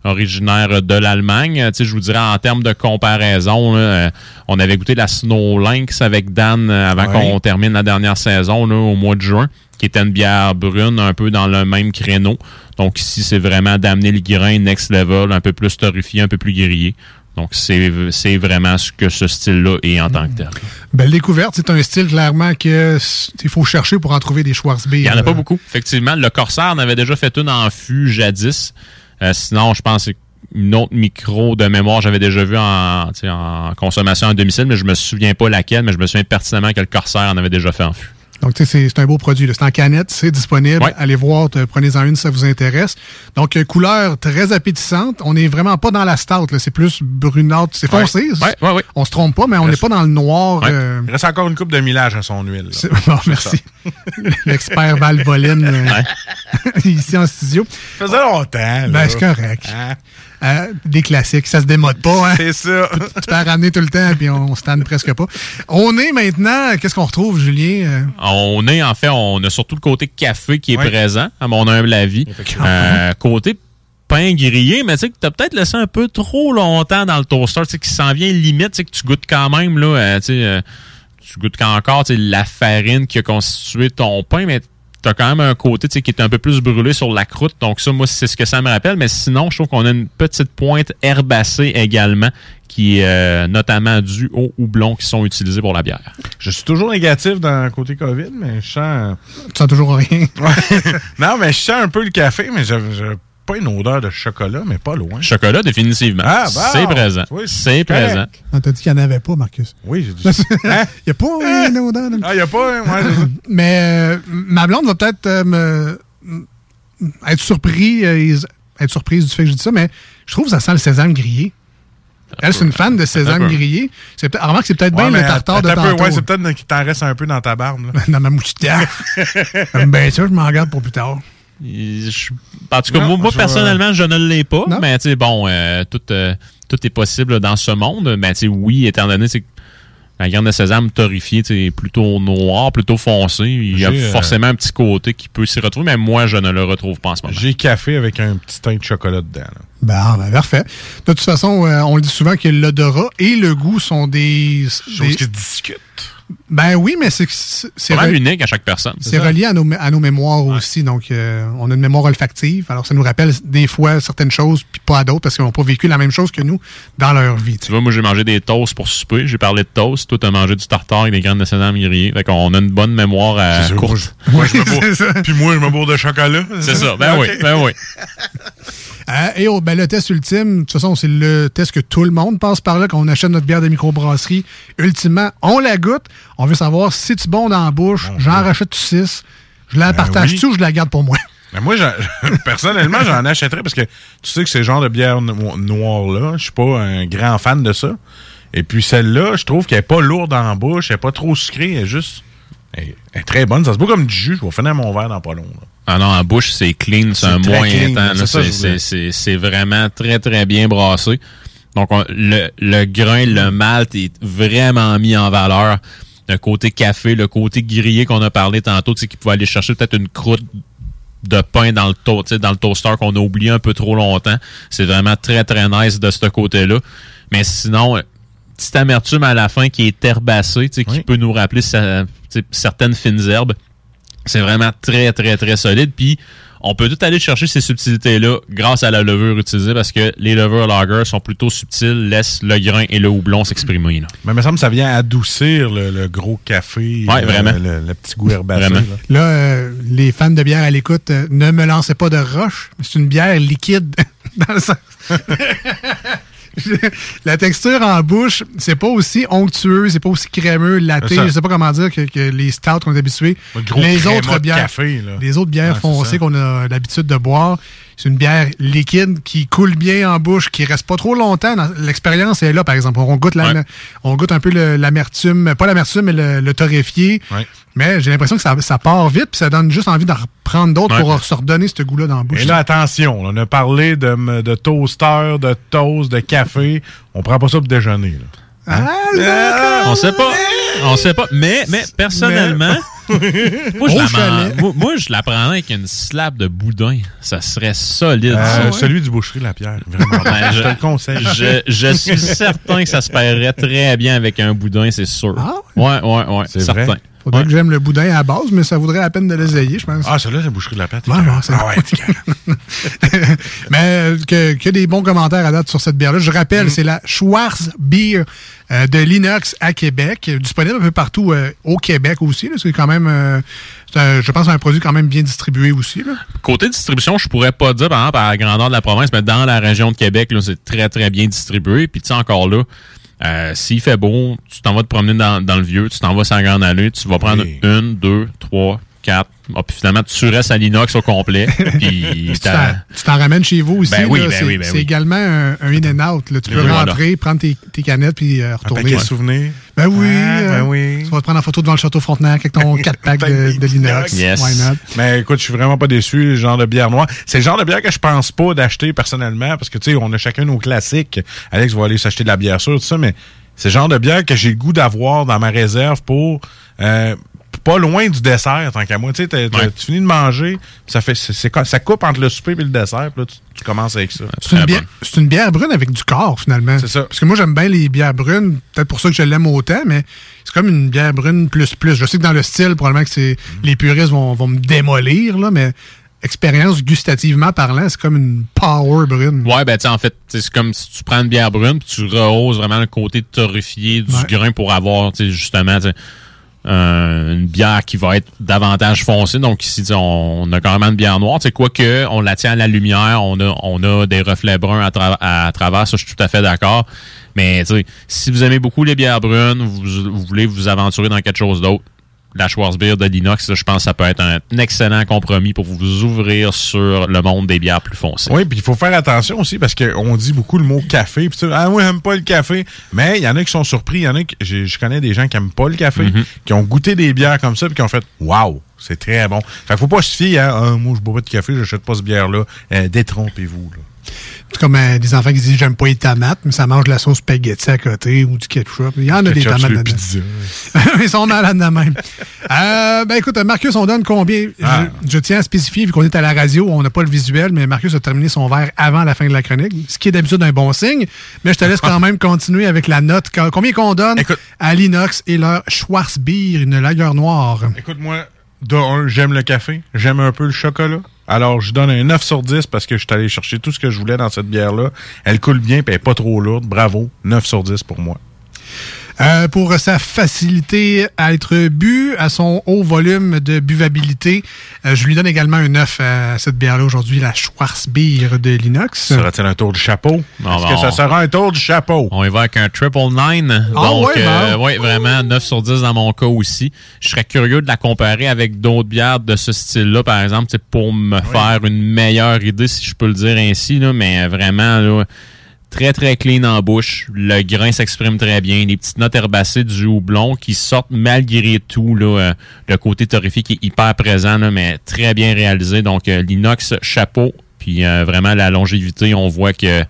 originaire de l'Allemagne. Tu sais, je vous dirais, en termes de comparaison, là, euh, on avait goûté la Snow Lynx avec Dan avant Ouais. qu'on termine la dernière saison, là, au mois de juin, qui était une bière brune, un peu dans le même créneau. Donc, ici, c'est vraiment d'amener le grain next level, un peu plus torréfié, un peu plus grillé. Donc, c'est c'est vraiment ce que ce style-là est en tant que tel. Belle découverte. C'est un style, clairement, que s- il faut chercher pour en trouver des Schwarzbier. Il n'y en a pas Euh, beaucoup, effectivement. Le Corsair en avait déjà fait une en fût jadis. Euh, sinon, je pense une autre micro de mémoire, j'avais déjà vu en, en consommation à domicile, mais je me souviens pas laquelle, mais je me souviens pertinemment que le Corsair en avait déjà fait en fût. Donc, tu sais, c'est- c'est un beau produit. là. C'est en canette, c'est disponible. Allez voir, prenez-en une si ça vous intéresse. Donc, euh, couleur très appétissante. On n'est vraiment pas dans la stout. là. C'est plus brunâtre. C'est foncé. Ouais, ouais, ouais. On se trompe pas, mais on n'est pas dans le noir. Ouais. euh, Il reste encore une coupe de millage à son huile. bon, C'est merci. L'expert Valvoline euh, ici en studio. Ça faisait longtemps. là. Ben, c'est correct. Hein? Des classiques, ça se démode pas. Hein? C'est ça. tu peux en ramener tout le temps, puis on, on se tanne presque pas. On est maintenant, qu'est-ce qu'on retrouve, Julien? Euh, On est, en fait, on a surtout le côté café qui est présent, à mon humble avis. Euh, côté pain grillé, mais tu sais que t'as peut-être laissé un peu trop longtemps dans le toaster, tu sais, qui s'en vient limite, tu sais, que tu goûtes quand même, là, euh, tu sais, euh, tu goûtes quand encore, tu sais, la farine qui a constitué ton pain, mais t'as quand même un côté, tu qui est un peu plus brûlé sur la croûte. Donc ça, moi, c'est ce que ça me rappelle. Mais sinon, je trouve qu'on a une petite pointe herbacée également, qui est euh, notamment due aux houblons qui sont utilisés pour la bière. Je suis toujours négatif dans le côté COVID, mais je sens. Tu sens toujours rien. non, mais je sens un peu le café, mais j'ai pas une odeur de chocolat, mais pas loin. Chocolat, définitivement. Ah, bon. C'est présent. Oui, c'est présent. On t'a dit qu'il n'y en avait pas, Marcus. Oui, j'ai dit Il n'y a pas euh, une odeur. de- Ah, il n'y a pas. Ouais. Mais euh, ma blonde va peut-être euh, me être surpris, euh, être surprise du fait que je dis ça, mais je trouve que ça sent le sésame grillé. Elle, c'est une fan de sésame grillé. C'est peut- remarque, c'est peut-être Ouais, bien mais le tartare de tantôt. ouais, c'est peut-être qu'il t'en reste un peu dans ta barbe. là. dans ma moustache. ben ça, je m'en garde pour plus tard. Je- en tout cas, Non, moi, moi, je- personnellement, je ne l'ai pas. Non. Mais tu sais, bon, euh, tout, euh, tout est possible dans ce monde. Mais tu sais, oui, étant donné c'est que la graine de sésame torréfiée, sais, plutôt noir, plutôt foncé, il y a euh, forcément un petit côté qui peut s'y retrouver, mais moi, je ne le retrouve pas en ce moment. J'ai café avec un petit teint de chocolat dedans. là. Ben, ben, parfait. De toute façon, euh, on le dit souvent que l'odorat et le goût sont des... Choses des- qui se discutent. Ben oui, mais c'est c'est C'est vraiment unique à chaque personne. C'est relié à nos, à nos mémoires aussi. Donc, euh, on a une mémoire olfactive. Alors, ça nous rappelle des fois certaines choses, puis pas à d'autres, parce qu'ils n'ont pas vécu la même chose que nous dans leur vie. Tu vois, moi, j'ai mangé des toasts pour souper. J'ai parlé de toast. Toi, t'as mangé du tartare avec des graines de sésame grillées. Fait qu'on a une bonne mémoire euh, sûr, moi, courte. je- moi, je me bourre- Puis moi, je me bourre de chocolat. C'est ça. Ben oui, ben oui. Euh, et oh, ben, le test ultime, de toute façon, c'est le test que tout le monde passe par là quand on achète notre bière de microbrasserie. Ultimement, on la goûte. On veut savoir si c'est bon dans la bouche. J'en rachète six. Je la Ben partage-tu oui. ou je la garde pour moi? Mais moi, j'en- personnellement, j'en achèterais parce que tu sais que ces genres de bière no- noire-là, je suis pas un grand fan de ça. Et puis celle-là, je trouve qu'elle est pas lourde en bouche, elle est pas trop sucrée, elle est juste. Elle est, très bonne. Ça se boit comme du jus. Je vais finir mon verre dans pas long. là. Ah non, en bouche, c'est clean, c'est un moyen temps. c'est vraiment très, très bien brassé. Donc, on- le, le grain, le malt est vraiment mis en valeur. Le côté café, le côté grillé qu'on a parlé tantôt, tu sais, qui pouvait aller chercher peut-être une croûte de pain dans le, to- dans le toaster qu'on a oublié un peu trop longtemps. C'est vraiment très, très nice de ce côté-là. Mais sinon, euh, petite amertume à la fin qui est herbacée, tu sais, qui peut nous rappeler sa- certaines fines herbes. C'est vraiment très, très, très solide. Puis, on peut tout aller chercher ces subtilités-là grâce à la levure utilisée parce que les levures lager sont plutôt subtiles, laissent le grain et le houblon s'exprimer. Mais il me semble que ça vient adoucir le, le gros café. Ouais, le- vraiment. Le, le petit goût herbacé. Là, euh, les fans de bière à l'écoute, euh, ne me lancez pas de roche. C'est une bière liquide. dans le sens- La texture en bouche, c'est pas aussi onctueux, c'est pas aussi crémeux, laté, je sais pas comment dire que, que les stouts qu'on est habitués. Le Les autres bières, café, là. les autres bières foncées qu'on a l'habitude de boire, c'est une bière liquide qui coule bien en bouche, qui reste pas trop longtemps. L'expérience est là, par exemple. On goûte, la- on goûte un peu l'amertume, pas l'amertume, mais le, le torréfié. Mais j'ai l'impression que ça, ça part vite, puis ça donne juste envie d'en reprendre d'autres Ouais. pour se redonner ce goût-là dans la bouche. Et là, attention, on a parlé de, de toaster, de toast, de café. On prend pas ça pour déjeuner. là. Ah, On sait pas. On sait pas. Mais, mais personnellement, moi, je la moi, moi, je la prendrais avec une slab de boudin. Ça serait solide. Euh, ça. Celui du boucherie La Pierre. Vraiment. Ben, je te le conseille. Je, je suis certain que ça se paierait très bien avec un boudin, c'est sûr. ouais, ouais, ouais. C'est certain. vrai? Faudrait que j'aime le boudin à la base, mais ça vaudrait la peine de l'essayer, je pense. Ah, celui-là, c'est la boucherie de la pâte. Ouais, ouais, Ah ouais, Mais euh, que, que des bons commentaires à date sur cette bière-là. Je rappelle, c'est la Schwarz Beer euh, de l'Inox à Québec, disponible un peu partout euh, au Québec aussi. C'est quand même, euh, un- je pense, un produit quand même bien distribué aussi. Là. Côté distribution, je pourrais pas dire, par exemple, à la grandeur de la province, mais dans la région de Québec, c'est très, très bien distribué. Puis, tu sais, encore là, euh, s'il fait beau, tu t'en vas te promener dans, dans le vieux, tu t'en vas la grande allée, tu vas prendre une, deux, trois, Ah, puis finalement, tu restes à l'inox au complet. puis, tu t'en- tu t'en ramènes chez vous aussi. Ben oui, là. ben c'est oui, ben c'est oui. également un, un in-and-out. là. Tu peux rentrer, prendre tes, tes canettes puis euh, retourner. paquet de souvenirs. Ben oui. Ah, ben euh, oui. Tu vas te prendre en photo devant le château Frontenac avec ton 4 pack de, de l'inox. Why not? Mais écoute, je suis vraiment pas déçu. Le genre de bière noire. C'est le genre de bière que je pense pas d'acheter personnellement parce que, tu sais, on a chacun nos classiques. Alex va aller s'acheter de la bière sûre, tout ça, mais c'est le genre de bière que j'ai le goût d'avoir dans ma réserve pour. euh, pas loin du dessert, tant qu'à moi. Tu sais, t'as- t'as- tu finis de manger, ça fait c'est- c'est quoi- ça coupe entre le souper et le dessert, puis là, tu, tu commences avec ça. C'est une, bière, c'est une bière brune avec du corps, finalement. C'est ça. Parce que moi, j'aime bien les bières brunes. Peut-être pour ça que je l'aime autant, mais c'est comme une bière brune plus plus. Je sais que dans le style, probablement que c'est les puristes vont, vont me démolir, là, mais expérience gustativement parlant, c'est comme une power brune. Ouais, ben, tu sais, en fait, c'est comme si tu prends une bière brune puis tu rehausses vraiment le côté torréfié du Ouais. grain pour avoir, tu sais, justement, tu sais, une bière qui va être davantage foncée. Donc ici, on, on a carrément une bière noire. Tu sais, quoique, on la tient à la lumière, on a, on a des reflets bruns à, tra- à travers, ça, je suis tout à fait d'accord. Mais, si vous aimez beaucoup les bières brunes, vous, vous voulez vous aventurer dans quelque chose d'autre, la Schwarzbier de l'inox, je pense que ça peut être un excellent compromis pour vous ouvrir sur le monde des bières plus foncées. Oui, puis il faut faire attention aussi parce qu'on dit beaucoup le mot café. Sais, ah oui, j'aime pas le café. Mais il y en a qui sont surpris. Il y en a qui, je connais des gens qui aiment pas le café, Mhm. qui ont goûté des bières comme ça puis qui ont fait Waouh, c'est très bon. Fait faut pas se fier à Ah, moi je bois pas de café, j'achète pas ce bière-là. Euh, détrompez-vous. là. C'est comme euh, des enfants qui disent j'aime pas les tomates, mais ça mange de la sauce spaghetti à côté ou du ketchup. Il y en a des tomates dedans. pizza. Ils sont malades de même. Euh, ben écoute, Marcus, on donne combien? Ah. Je, je tiens à spécifier, vu qu'on est à la radio, on n'a pas le visuel, mais Marcus a terminé son verre avant la fin de la chronique, ce qui est d'habitude un bon signe. Mais je te laisse quand même continuer avec la note. Combien qu'on donne à l'inox et leur Schwarzbier, une lager noire? Écoute-moi, de un, j'aime le café, j'aime un peu le chocolat. Alors, je donne un 9 sur 10 parce que je suis allé chercher tout ce que je voulais dans cette bière-là. Elle coule bien, puis elle n'est pas trop lourde. Bravo, 9 sur 10 pour moi. Euh, pour sa facilité à être bu, à son haut volume de buvabilité, euh, je lui donne également un 9 à cette bière-là aujourd'hui, la Schwarzbier de l'inox. Sera-t-il un tour du chapeau? Non, Est-ce que ça sera un tour du chapeau? On y va avec un triple nine. Ah Donc, ouais, euh, bon. ouais, vraiment 9 sur 10 dans mon cas aussi. Je serais curieux de la comparer avec d'autres bières de ce style-là, par exemple, pour me faire une meilleure idée, si je peux le dire ainsi. Là, mais vraiment, là, très, très clean en bouche. Le grain s'exprime très bien. Les petites notes herbacées du houblon qui sortent malgré tout. Là, euh, le côté torréfié qui est hyper présent, là, mais très bien réalisé. Donc, euh, l'inox, chapeau. Puis euh, vraiment, la longévité, on voit que...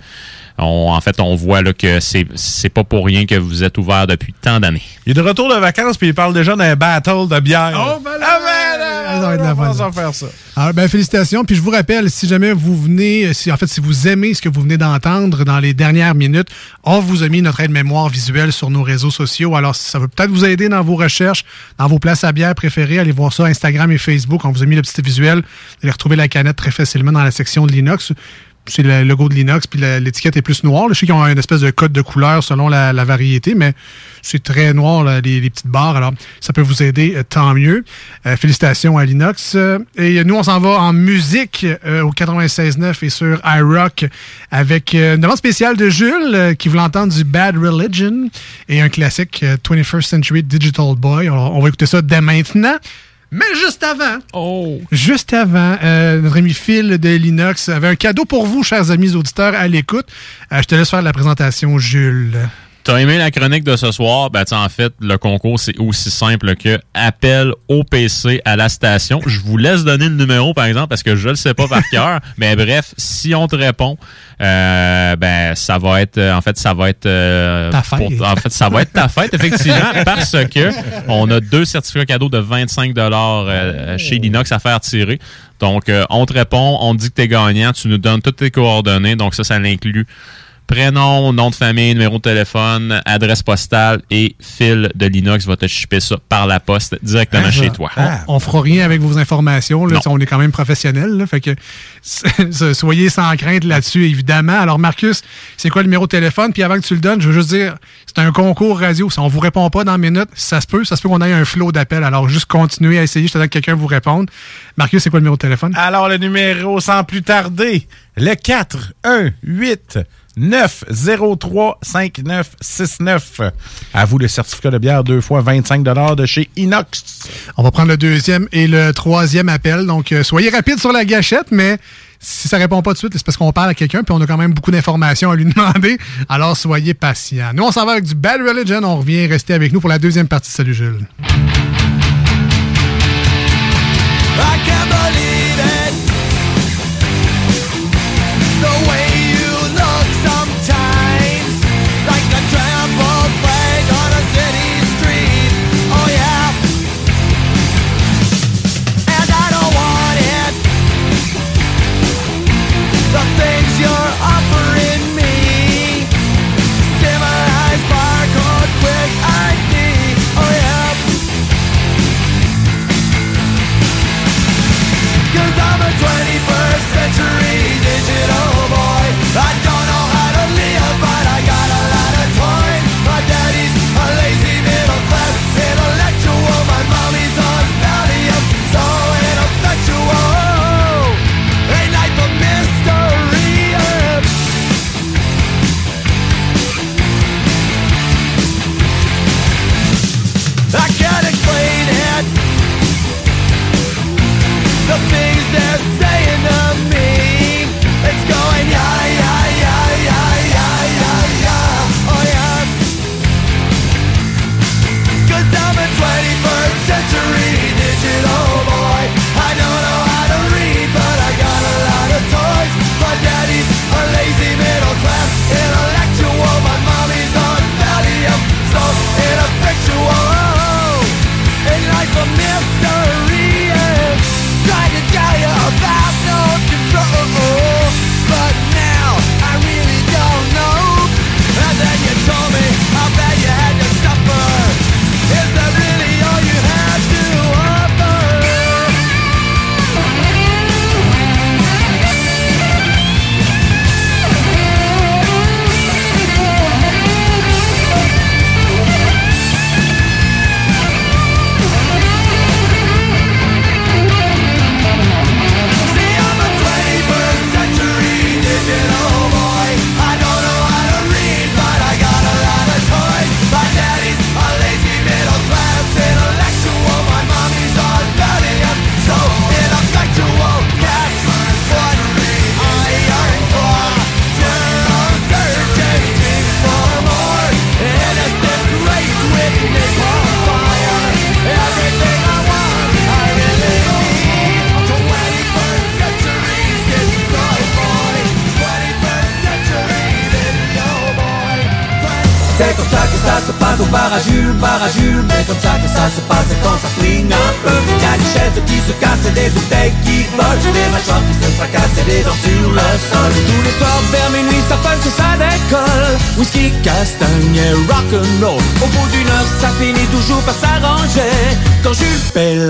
On, en fait, on voit là, que c'est c'est pas pour rien que vous êtes ouvert depuis tant d'années. Il est de retour de vacances, puis il parle déjà d'un battle de bière. Oh, ben là, être la on va bonne. s'en faire ça. Alors, ben, félicitations. Puis je vous rappelle, si jamais vous venez, si, en fait, si vous aimez ce que vous venez d'entendre dans les dernières minutes, on vous a mis notre aide-mémoire visuelle sur nos réseaux sociaux. Alors, ça va peut-être vous aider dans vos recherches, dans vos places à bière préférées. Allez voir ça Instagram et Facebook. On vous a mis le petit visuel. Vous allez retrouver la canette très facilement dans la section de l'inox. C'est le logo de l'inox, puis l'étiquette est plus noire. Je sais qu'ils ont une espèce de code de couleur selon la, variété, mais c'est très noir, là, les, petites barres. Alors, ça peut vous aider, euh, tant mieux. Euh, félicitations à l'inox. Euh, et nous, on s'en va en musique euh, au 96.9 et sur iRock avec une demande spéciale de Jules qui voulait entendre du Bad Religion et un classique euh, 21st Century Digital Boy. Alors, on va écouter ça dès maintenant. Mais juste avant, Oh. juste avant, euh, notre ami Phil de Linux avait un cadeau pour vous, chers amis auditeurs, à l'écoute. Euh, je te laisse faire la présentation, Jules. T'as aimé la chronique de ce soir? Ben, en fait, le concours, c'est aussi simple que appel au PC à la station. Je vous laisse donner le numéro, par exemple, parce que je le sais pas par cœur. Mais bref, si on te répond, euh, ben, ça va être, euh, en fait, ça va être, euh, Ta fête. pour- en fait, ça va être ta fête, effectivement, parce que on a deux certificats cadeaux de 25 dollars chez Linux à faire tirer. Donc, euh, on te répond, on te dit que t'es gagnant, tu nous donnes toutes tes coordonnées. Donc, ça, ça l'inclut prénom, nom de famille, numéro de téléphone, adresse postale et fil de Linux va te shipper ça par la poste directement Ah, chez toi. On, on fera rien avec vos informations. Là, on est quand même professionnels. là, fait que soyez sans crainte là-dessus, évidemment. Alors, Marcus, c'est quoi le numéro de téléphone? Puis avant que tu le donnes, je veux juste dire, c'est un concours radio. Si on vous répond pas dans la minute, ça se peut. Ça se peut qu'on ait un flot d'appels. Alors, juste continuez à essayer. Je t'attends que quelqu'un vous réponde. Marcus, c'est quoi le numéro de téléphone? Alors, le numéro sans plus tarder, le 4 1 8 903 5969. À vous le certificat de bière deux fois 25 de chez Inox. On va prendre le deuxième et le troisième appel. Donc, euh, soyez rapide sur la gâchette, mais si ça répond pas tout de suite, c'est parce qu'on parle à quelqu'un puis on a quand même beaucoup d'informations à lui demander. Alors, soyez patient. Nous, on s'en va avec du Bad Religion. On revient rester avec nous pour la deuxième partie. Salut, Jules. I can't believe it.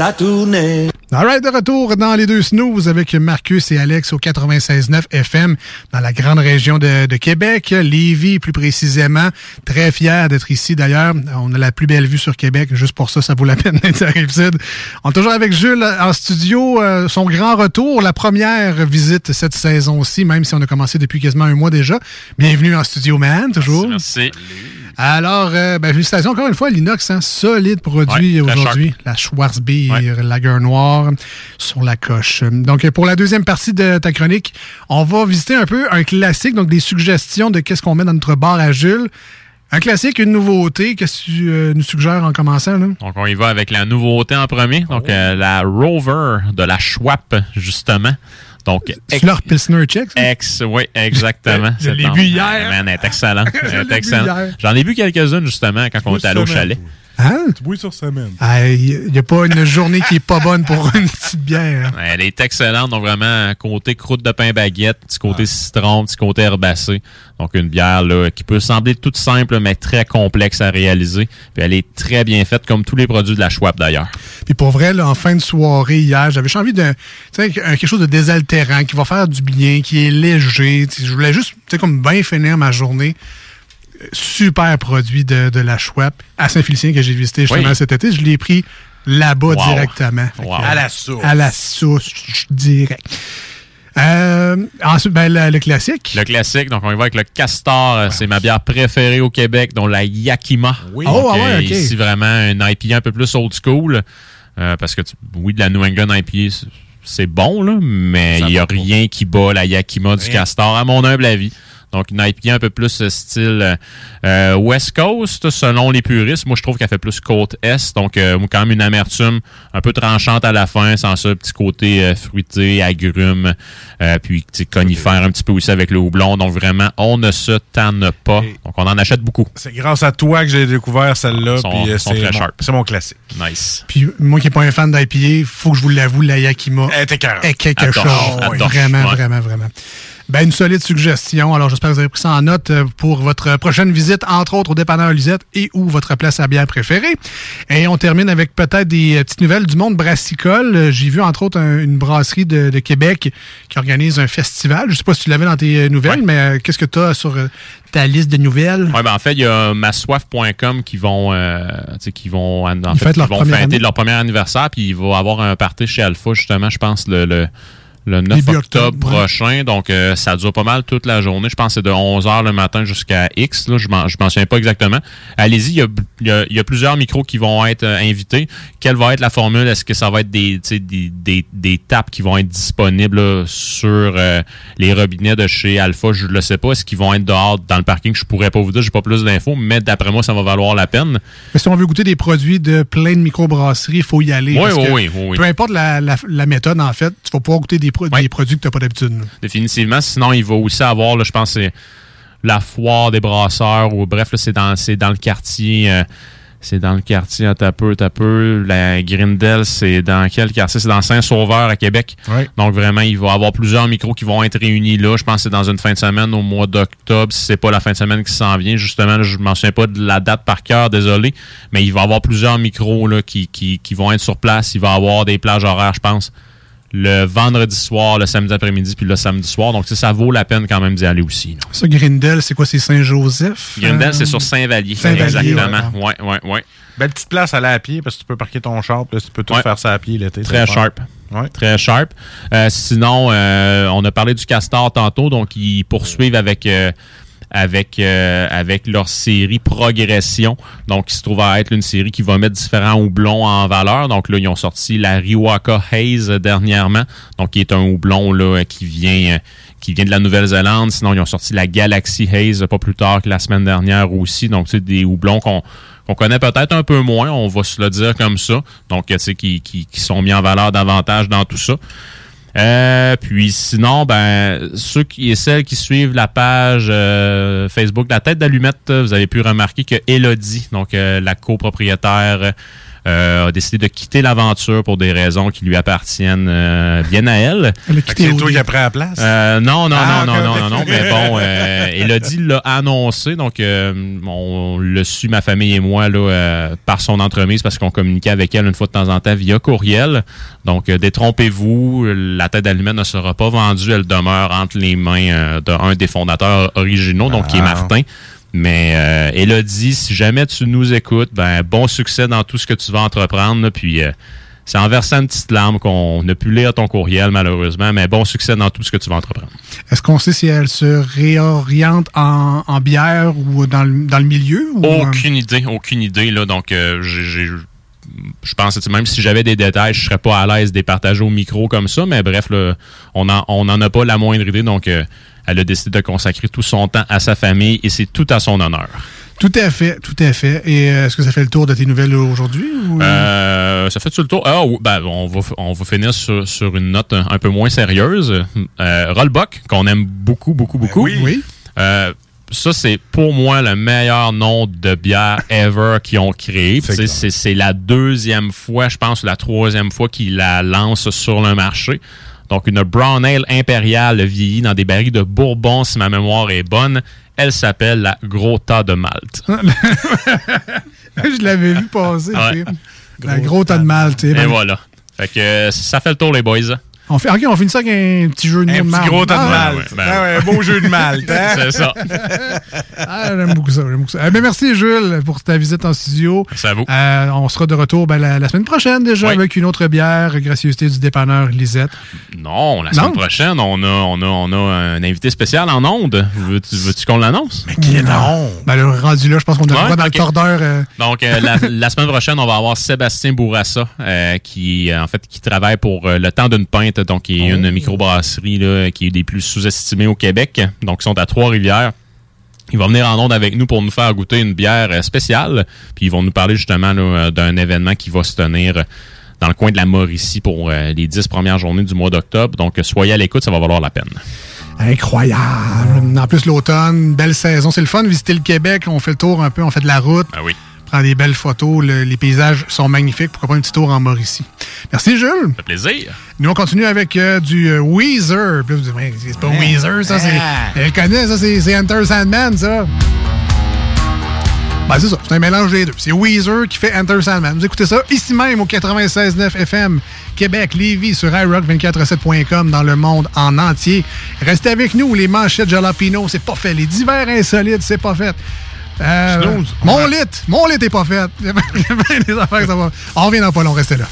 La tournée. Alright, de retour dans les deux snooze avec Marcus et Alex au 96.9 FM dans la grande région de, de Québec, Lévis plus précisément. Très fier d'être ici d'ailleurs. On a la plus belle vue sur Québec. Juste pour ça, ça vaut la peine d'être à Rive-Sud. On est toujours avec Jules en studio. euh, son grand retour, la première visite cette saison-ci, même si on a commencé depuis quasiment un mois déjà. Bienvenue en studio, man, toujours. Merci. Alors, euh, ben, félicitations encore une fois, l'inox, hein, solide produit Ouais, aujourd'hui. La Schwarzbier, lager noire sur la coche. Donc, pour la deuxième partie de ta chronique, on va visiter un peu un classique, donc des suggestions de qu'est-ce qu'on met dans notre bar à Jules. Un classique, une nouveauté. Qu'est-ce que tu euh, nous suggères en commençant? Là? Donc, on y va avec la nouveauté en premier. Donc, euh, la Rover de la Schwab, justement. Donc, leur Pilsner Check? Ex, oui, exactement. Je l'ai bu hier. Man, elle est hier. J'en ai bu quelques-unes, justement, quand on était allé au chalet. Hein? Tu bouilles sur semaine. Il n'y a pas une journée qui est pas bonne pour une petite bière. Elle est excellente, donc vraiment côté croûte de pain baguette, petit côté citron, petit côté herbacé. Donc une bière là, qui peut sembler toute simple mais très complexe à réaliser. Puis elle est très bien faite comme tous les produits de la Schwab d'ailleurs. Puis pour vrai, là, en fin de soirée hier, j'avais juste envie de tu sais, un- quelque chose de désaltérant, qui va faire du bien, qui est léger. Je voulais juste tu sais, comme bien finir ma journée. Super produit de, de la Schwab à Saint-Félicien que j'ai visité justement Oui. cet été. Je l'ai pris là-bas Wow. directement. Wow. À la source. À la source, direct. Euh, ensuite, ben, le, le classique. Le classique, donc on y va avec le Castor, euh, c'est ma bière préférée au Québec, dont la Yakima. Oui. Donc, Oh, ah ouais, euh. Ici vraiment un IPA un peu plus old school, euh, parce que tu- oui, de la New England IPA, c'est- c'est bon, là, mais il n'y a rien qui bat la Yakima du Rien. Castor, à mon humble avis. Donc, une IPA un peu plus euh, style euh, euh, West Coast, selon les puristes. Moi, je trouve qu'elle fait plus côte Est. Donc, euh, quand même une amertume un peu tranchante à la fin, sans ça, petit côté euh, fruité, agrume, euh, puis conifère un petit peu aussi avec le houblon. Donc, vraiment, on ne se tanne pas. Donc, on en achète beaucoup. C'est grâce à toi que j'ai découvert celle-là. C'est mon- sharp. C'est mon classique. Nice. Puis moi qui n'ai pas un fan d'IPA, faut que je vous l'avoue, la Yakima est quelque chose. vraiment, ouais. vraiment, vraiment. Ben, une solide suggestion. Alors, j'espère que vous avez pris ça en note euh, pour votre prochaine visite, entre autres au dépanneur Lisette et ou votre place à bière préférée. Et on termine avec peut-être des euh, petites nouvelles du monde brassicole. Euh, J'ai vu, entre autres, un- une brasserie de, de Québec qui organise un festival. Je sais pas si tu l'avais dans tes nouvelles, mais euh, qu'est-ce que tu as sur euh, ta liste de nouvelles? Ouais, ben en fait, il y a massoif.com qui vont, euh, qui vont, en Ils fait, fêtent qui leur vont fêter année. leur premier anniversaire, puis il va avoir un party chez Alpha, justement, je pense, le, le, le 9 Début octobre, prochain. Donc, euh, ça dure pas mal toute la journée. Je pense que c'est de 11h le matin jusqu'à X. Là, je m'en je m'en souviens pas exactement. Allez-y, il y a, il y a- il y a plusieurs micros qui vont être euh, invités. Quelle va être la formule? Est-ce que ça va être des, des, des, des tapes qui vont être disponibles là, sur euh, les robinets de chez Alpha? Je le sais pas. Est-ce qu'ils vont être dehors dans le parking? Je pourrais pas vous dire. J'ai pas plus d'infos, mais d'après moi, ça va valoir la peine. Mais si on veut goûter des produits de plein de microbrasseries, il faut y aller. Oui, parce oui, que oui, oui, oui. Peu importe la, la- la méthode, en fait, tu vas pouvoir goûter des, pro- des produits que tu n'as pas d'habitude. Définitivement. Sinon, il va aussi avoir, là, je pense, la foire des brasseurs ou bref, c'est dans, le quartier. euh, c'est dans le quartier, à peu, à peu. La Grindel, c'est dans quel quartier? C'est dans Saint-Sauveur à Québec. Donc vraiment, il va y avoir plusieurs micros qui vont être réunis là. Je pense que c'est dans une fin de semaine au mois d'octobre. Si c'est pas la fin de semaine qui s'en vient, justement, je m'en souviens pas de la date par cœur, désolé. Mais il va y avoir plusieurs micros là, qui, qui, qui vont être sur place. Il va y avoir des plages horaires, je pense le vendredi soir, le samedi après-midi, puis le samedi soir. Donc, ça vaut la peine quand même d'y aller aussi. là. Ça, Grindel, c'est quoi? C'est Saint-Joseph? Grindel, Euh, c'est sur Saint-Vallier. Saint-Vallier, Exactement. Ouais, ouais, ouais. Belle petite place à aller à pied parce que tu peux parquer ton char, tu peux tout Ouais. faire ça à pied l'été. Très sharp. Très sharp. Euh, sinon, euh, on a parlé du Castor tantôt, donc ils poursuivent avec euh, avec euh, avec leur série Progression. Donc, il se trouve à être une série qui va mettre différents houblons en valeur. Donc là, ils ont sorti la Riwaka Haze dernièrement, donc qui est un houblon là qui vient euh, qui vient de la Nouvelle-Zélande. Sinon, ils ont sorti la Galaxy Haze pas plus tard que la semaine dernière aussi. Donc, c'est des houblons qu'on qu'on connaît peut-être un peu moins, on va se le dire comme ça. Donc, tu sais, qui, qui, qui sont mis en valeur davantage dans tout ça. Euh, puis sinon, ben ceux qui et celles qui suivent la page euh, Facebook La Tête d'Allumette, vous avez pu remarquer que Elodie, donc euh, la copropriétaire, a décidé de quitter l'aventure pour des raisons qui lui appartiennent euh, bien à elle. C'est toi qui as pris la place? Euh, non, non, Ah, non, non, non, non, non, mais bon, euh, Elodie l'a annoncé, donc euh, on le su, ma famille et moi, là, euh, par son entremise, parce qu'on communiquait avec elle une fois de temps en temps via courriel. Donc, euh, détrompez-vous, la tête d'allumette ne sera pas vendue, elle demeure entre les mains euh, d'un des fondateurs originaux, donc qui est Ah. Martin. Mais euh, Elodie, si jamais tu nous écoutes, ben bon succès dans tout ce que tu vas entreprendre, là, puis... euh, C'est en versant une petite larme qu'on a pu lire ton courriel, malheureusement, mais bon succès dans tout ce que tu vas entreprendre. Est-ce qu'on sait si elle se réoriente en, en bière ou dans le, dans le milieu? Ou, euh, Aucune idée, aucune idée. Là, donc, euh, j'ai- je pense que même si j'avais des détails, je serais pas à l'aise de les partager au micro comme ça. Mais bref, là, on n'en on en a pas la moindre idée. Donc, euh, elle a décidé de consacrer tout son temps à sa famille et c'est tout à son honneur. Tout à fait, tout à fait. Et euh, est-ce que ça fait le tour de tes nouvelles aujourd'hui? ou- Euh, ça fait-tu le tour? Ah, oui, ben, on, va, on va finir sur, sur une note un, un peu moins sérieuse. Euh, Rollbuck, qu'on aime beaucoup, beaucoup, beaucoup. oui. Oui. Euh, ça, c'est pour moi le meilleur nom de bière ever qu'ils ont créé. C'est la deuxième fois, je pense, la troisième fois qu'ils la lancent sur le marché. Donc, une Brown Ale impériale vieillie dans des barils de Bourbon, si ma mémoire est bonne. Elle s'appelle la Gros Tas de Malte. je l'avais vu passer. Ouais. gros tas de mal, tu sais. Et Ben, voilà. Fait que ça fait le tour, les boys. On fait, OK, on finit ça avec un petit jeu de mots Un petit gros tas de Ah, ben Ah ouais, un beau jeu de malte. hein? C'est ça. Ah, j'aime beaucoup ça. j'aime beaucoup ça. Eh ben, merci, Jules, pour ta visite en studio. Merci à vous. Euh, on sera de retour ben, la, la semaine prochaine déjà Oui. avec une autre bière, gracieuseté du dépanneur Lisette. Non, la Non? semaine prochaine, on a, on, a, on a un invité spécial en onde. Veux-tu veux-tu qu'on l'annonce? Mais qui est non? Ben, le rendu là, je pense qu'on Ouais, droit dans le cordeur. euh, Donc, euh, la, la semaine prochaine, on va avoir Sébastien Bourassa, euh, qui, euh, en fait, qui travaille pour euh, Le Temps d'une Pinte, donc qui est une microbrasserie là, qui est des plus sous-estimées au Québec. Donc, ils sont à Trois-Rivières. Il va venir en onde avec nous pour nous faire goûter une bière euh, spéciale. Puis ils vont nous parler justement euh, d'un événement qui va se tenir dans le coin de la Mauricie pour euh, les dix premières journées du mois d'octobre. Donc, soyez à l'écoute, ça va valoir la peine. Incroyable. En plus, l'automne, belle saison. C'est le fun de visiter le Québec. On fait le tour un peu, on fait de la route. Ah oui. Prend des belles photos. le- les paysages sont magnifiques. Pourquoi pas un petit tour en Mauricie? Merci, Jules. Ça fait plaisir. Nous, on continue avec euh, du euh, Weezer. Puis là, vous dites, Ouais, c'est pas Weezer, ça. c'est Ah. Elle connaît, ça. C'est c'est Enter Sandman, ça. Ben, c'est ça. C'est un mélange des deux. C'est Weezer qui fait Enter Sandman. Vous écoutez ça ici même au 96.9 FM, Québec, Lévis, sur iRock247.com dans le monde en entier. Restez avec nous, les manchettes Jalapino, c'est pas fait. Les divers insolites, c'est pas fait. Euh, Snooze, mon va- lit, mon lit est pas fait. Il y a des affaires que ça va. On revient dans pas long, restez là.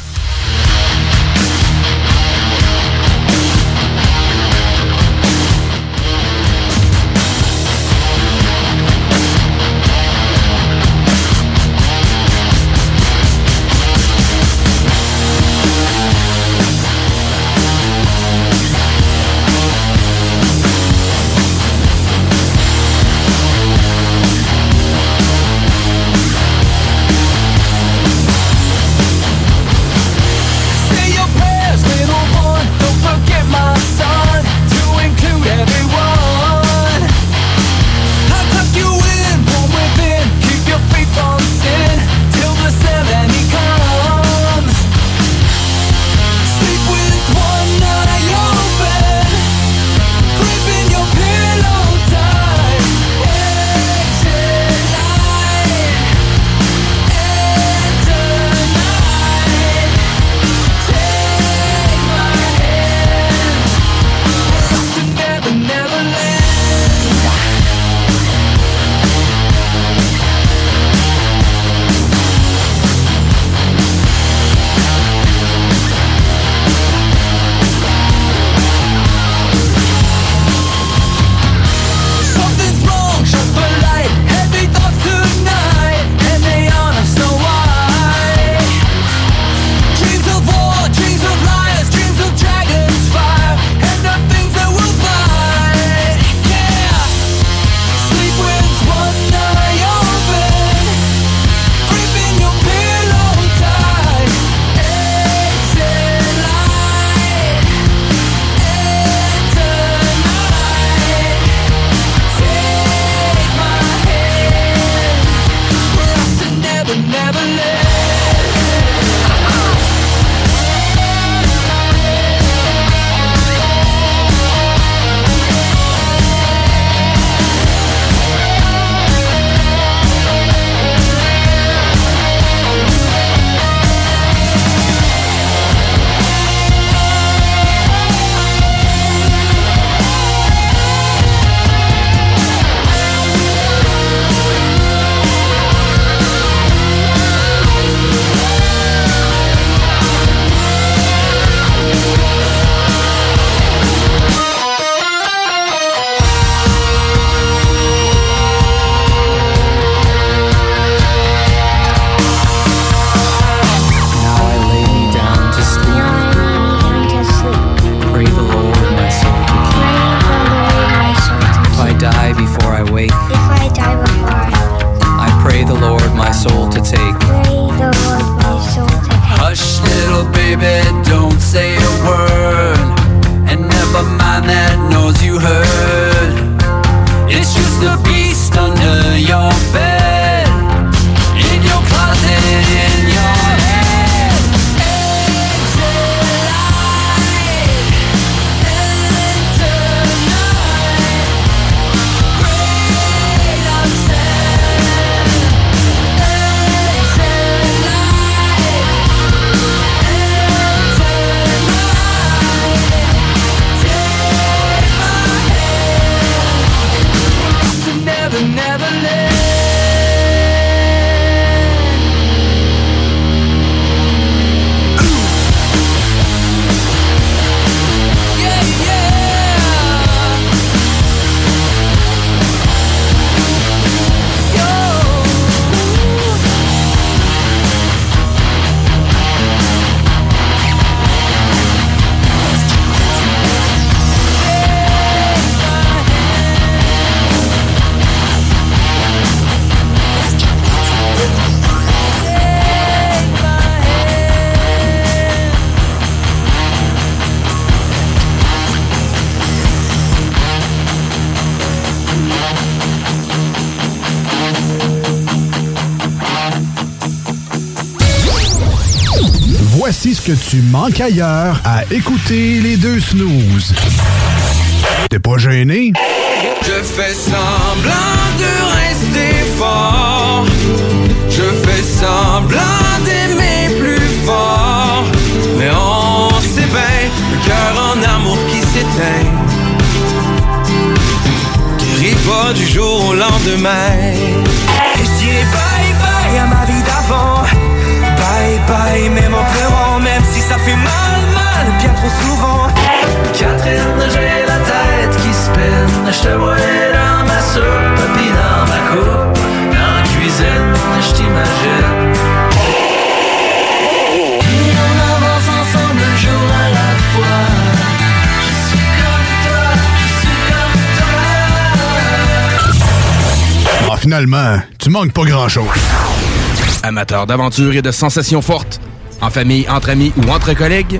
Tu manques ailleurs à écouter les deux snooze. T'es pas gêné? Je fais semblant de rester fort. Je fais semblant d'aimer plus fort. Mais on sait bien, le cœur en amour qui s'éteint. Guérit pas du jour au lendemain. Et je dirais bye bye à ma vie d'avant. Bye bye, même en trop souvent. Catherine, j'ai la tête qui spinne. Je te vois dans ma soupe, puis dans ma coupe. Dans la cuisine, je t'imagine. Et on avance ensemble un jour à la fois. Je suis comme toi, je suis comme toi. Finalement, tu manques pas grand-chose. Amateurs d'aventure et de sensations fortes, en famille, entre amis ou entre collègues,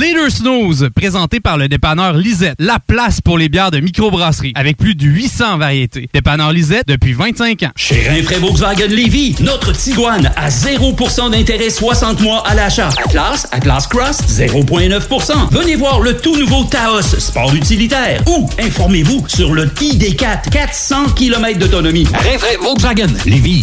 Leader Snooze, présenté par le dépanneur Lisette. La place pour les bières de microbrasserie, avec plus de 800 variétés. Dépanneur Lisette depuis 25 ans. Chez Rinfraie Volkswagen Lévy, notre Tiguan à 0% d'intérêt 60 mois à l'achat. Atlas, Atlas Cross, 0,9%. Venez voir le tout nouveau Taos, sport utilitaire. Ou informez-vous sur le ID4, 400 km d'autonomie. Rinfraie Volkswagen Lévy.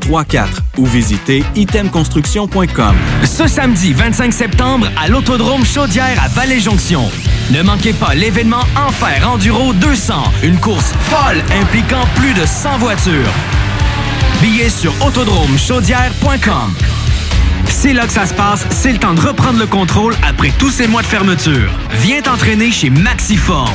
418-454-8834 ou visitez itemconstruction.com. Ce samedi 25 septembre à l'Autodrome Chaudière à Vallée-Jonction. Ne manquez pas l'événement Enfer Enduro 200, une course folle impliquant plus de 100 voitures. Billets sur autodromechaudière.com. C'est là que ça se passe, c'est le temps de reprendre le contrôle après tous ces mois de fermeture. Viens t'entraîner chez Maxiform.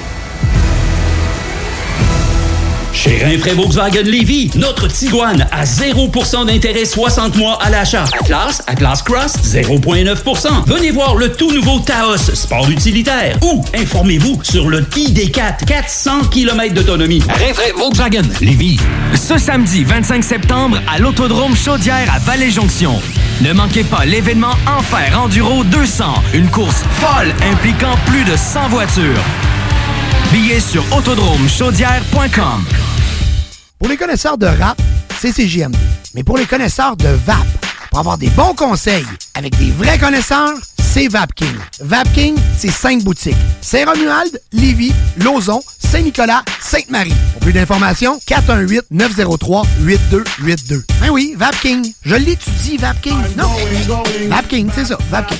Chez Rinfraie Volkswagen Lévy, notre Tiguan à 0% d'intérêt 60 mois à l'achat. Atlas, Atlas Cross, 0,9%. Venez voir le tout nouveau Taos, sport utilitaire. Ou informez-vous sur le ID4, 400 km d'autonomie. Rinfraie Volkswagen Lévy. Ce samedi 25 septembre à l'Autodrome Chaudière à Vallée-Jonction. Ne manquez pas l'événement Enfer Enduro 200, une course folle impliquant plus de 100 voitures. Billets sur autodromechaudière.com. Pour les connaisseurs de rap, c'est CJMD. Mais pour les connaisseurs de VAP, pour avoir des bons conseils avec des vrais connaisseurs, c'est VapKing. VapKing, c'est cinq boutiques. Saint-Romuald, Lévis, Lauson, Saint-Nicolas, Sainte-Marie. Pour plus d'informations, 418-903-8282. Ben oui, VapKing. Je l'étudie, VapKing. Non, VapKing, c'est ça, VapKing.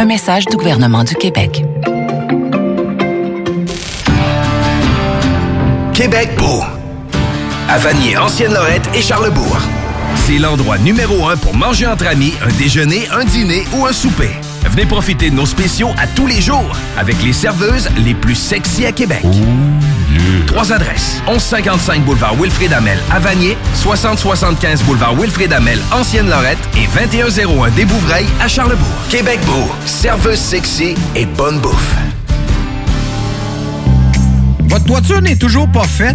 Un message du gouvernement du Québec. Québec beau. À Vanier, Ancienne-Lorette et Charlebourg. C'est l'endroit numéro un pour manger entre amis, un déjeuner, un dîner ou un souper. Venez profiter de nos spéciaux à tous les jours avec les serveuses les plus sexy à Québec. Trois adresses. 1155 boulevard Wilfrid Amel à Vanier, 6075 boulevard Wilfrid Amel, Ancienne-Lorette et 2101 des Bouvrailles à Charlebourg. Québec beau, serveuse sexy et bonne bouffe. Votre toiture n'est toujours pas faite?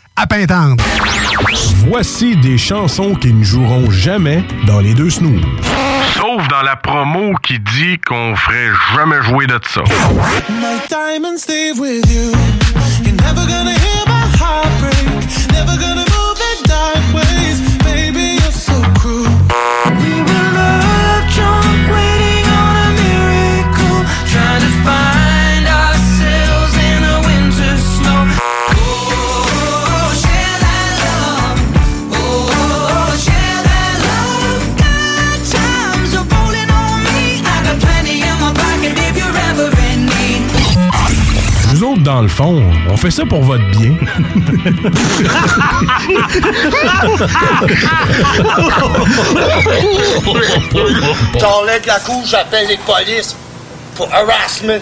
à Pintendre. Voici des chansons qui ne joueront jamais dans les deux snooze. Sauf dans la promo qui dit qu'on ferait jamais jouer de ça. My diamonds stay with you. You're never gonna hear my heart break. Never gonna dans le fond, on fait ça pour votre bien. T'enlèves la couche, j'appelle les polices pour harassment.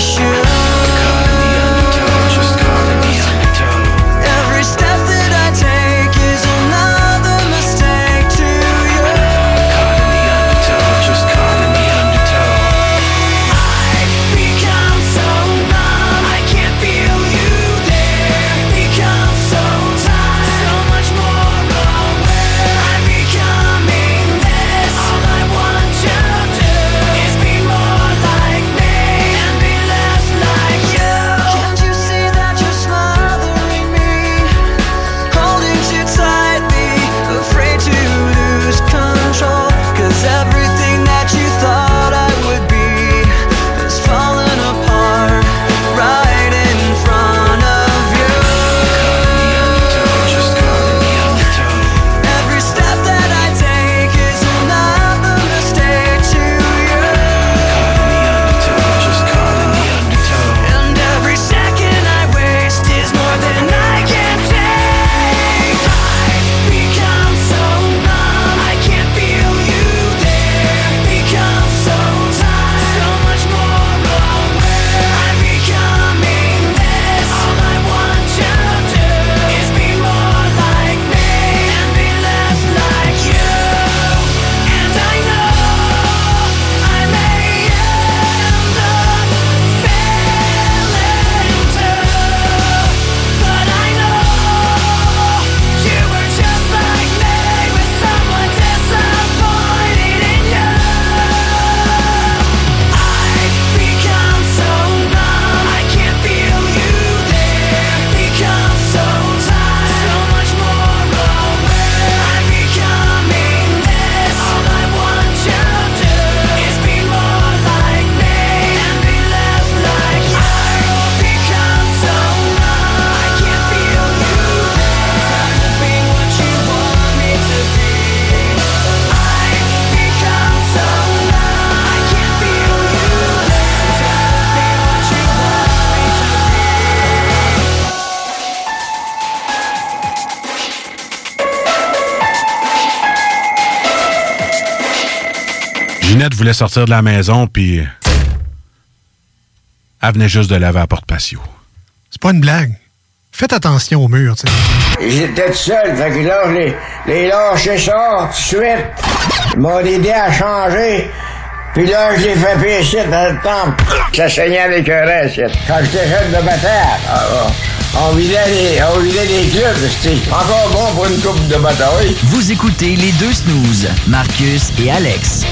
In voulait sortir de la maison, puis elle venait juste de laver à la porte patio. C'est pas une blague. Faites attention au mur, tu sais. J'étais tout seul, fait que là, je l'ai- les lâché ça tout de suite. Ils m'ont aidé à changer. Puis là, je l'ai fait pécher dans le temple. Ça saignait avec un reste. Quand j'étais jeune de bataille, ah, on vidait les, on vidait les clubs, c'était encore bon pour une coupe de bataille. Vous écoutez les deux snooze, Marcus et Alex.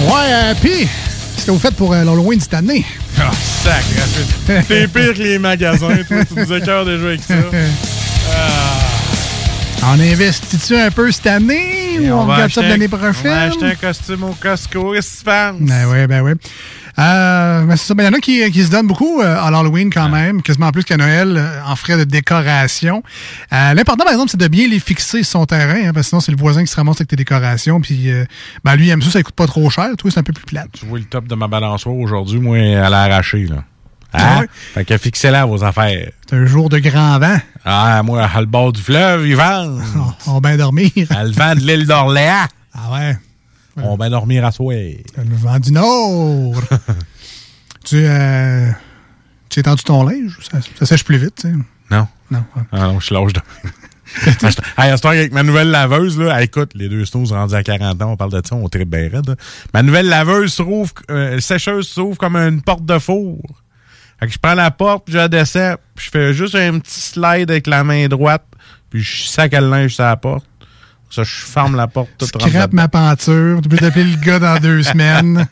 Ouais, euh, puis, qu'est-ce que vous faites pour euh, l'Halloween cette année? Ah, sacré. T'es pire que les magasins, toi. Tu nous écœures déjà avec ça. On investit-tu un peu cette année ou on, regarde ça de l'année prochaine? On va acheter un costume au Costco. Penses? Ben oui, ben oui. Ben c'est ça. Il y en a qui, qui se donnent beaucoup euh, à l'Halloween quand même, quasiment plus qu'à Noël, euh, en frais de décoration. Euh, L'important, par exemple, c'est de bien les fixer sur son terrain, hein, parce que sinon, c'est le voisin qui se ramasse avec tes décorations. Puis, ben, lui, il aime ça, ça coûte pas trop cher. Toi, c'est un peu plus plate. Tu vois le top de ma balançoire aujourd'hui, moi, elle a arraché, là. Hein? Ah ouais? Fait que fixez-la vos affaires. C'est un jour de grand vent. Ah, moi, à le bord du fleuve, ils vendent. On va bien dormir. À le vent de l'île d'Orléans. Ah ouais? On va dormir à soir. Le vent du Nord. tu, euh, tu étendu ton linge? Ça, ça sèche plus vite, tu sais? Non. Non. Ah non, je suis lâche de. hey, heure, avec ma nouvelle laveuse, là, hey, écoute, les deux snooze rendus à 40 ans, on parle de ça, on tripe bien raide. Ma nouvelle laveuse s'ouvre, euh, sécheuse s'ouvre comme une porte de four. Fait que je prends la porte, puis je la descends, puis je fais juste un petit slide avec la main droite, puis je sac le linge sur la porte. Ça, je ferme la porte toute rentre Scrape ma peinture. Tu peux t'appeler le gars dans deux semaines.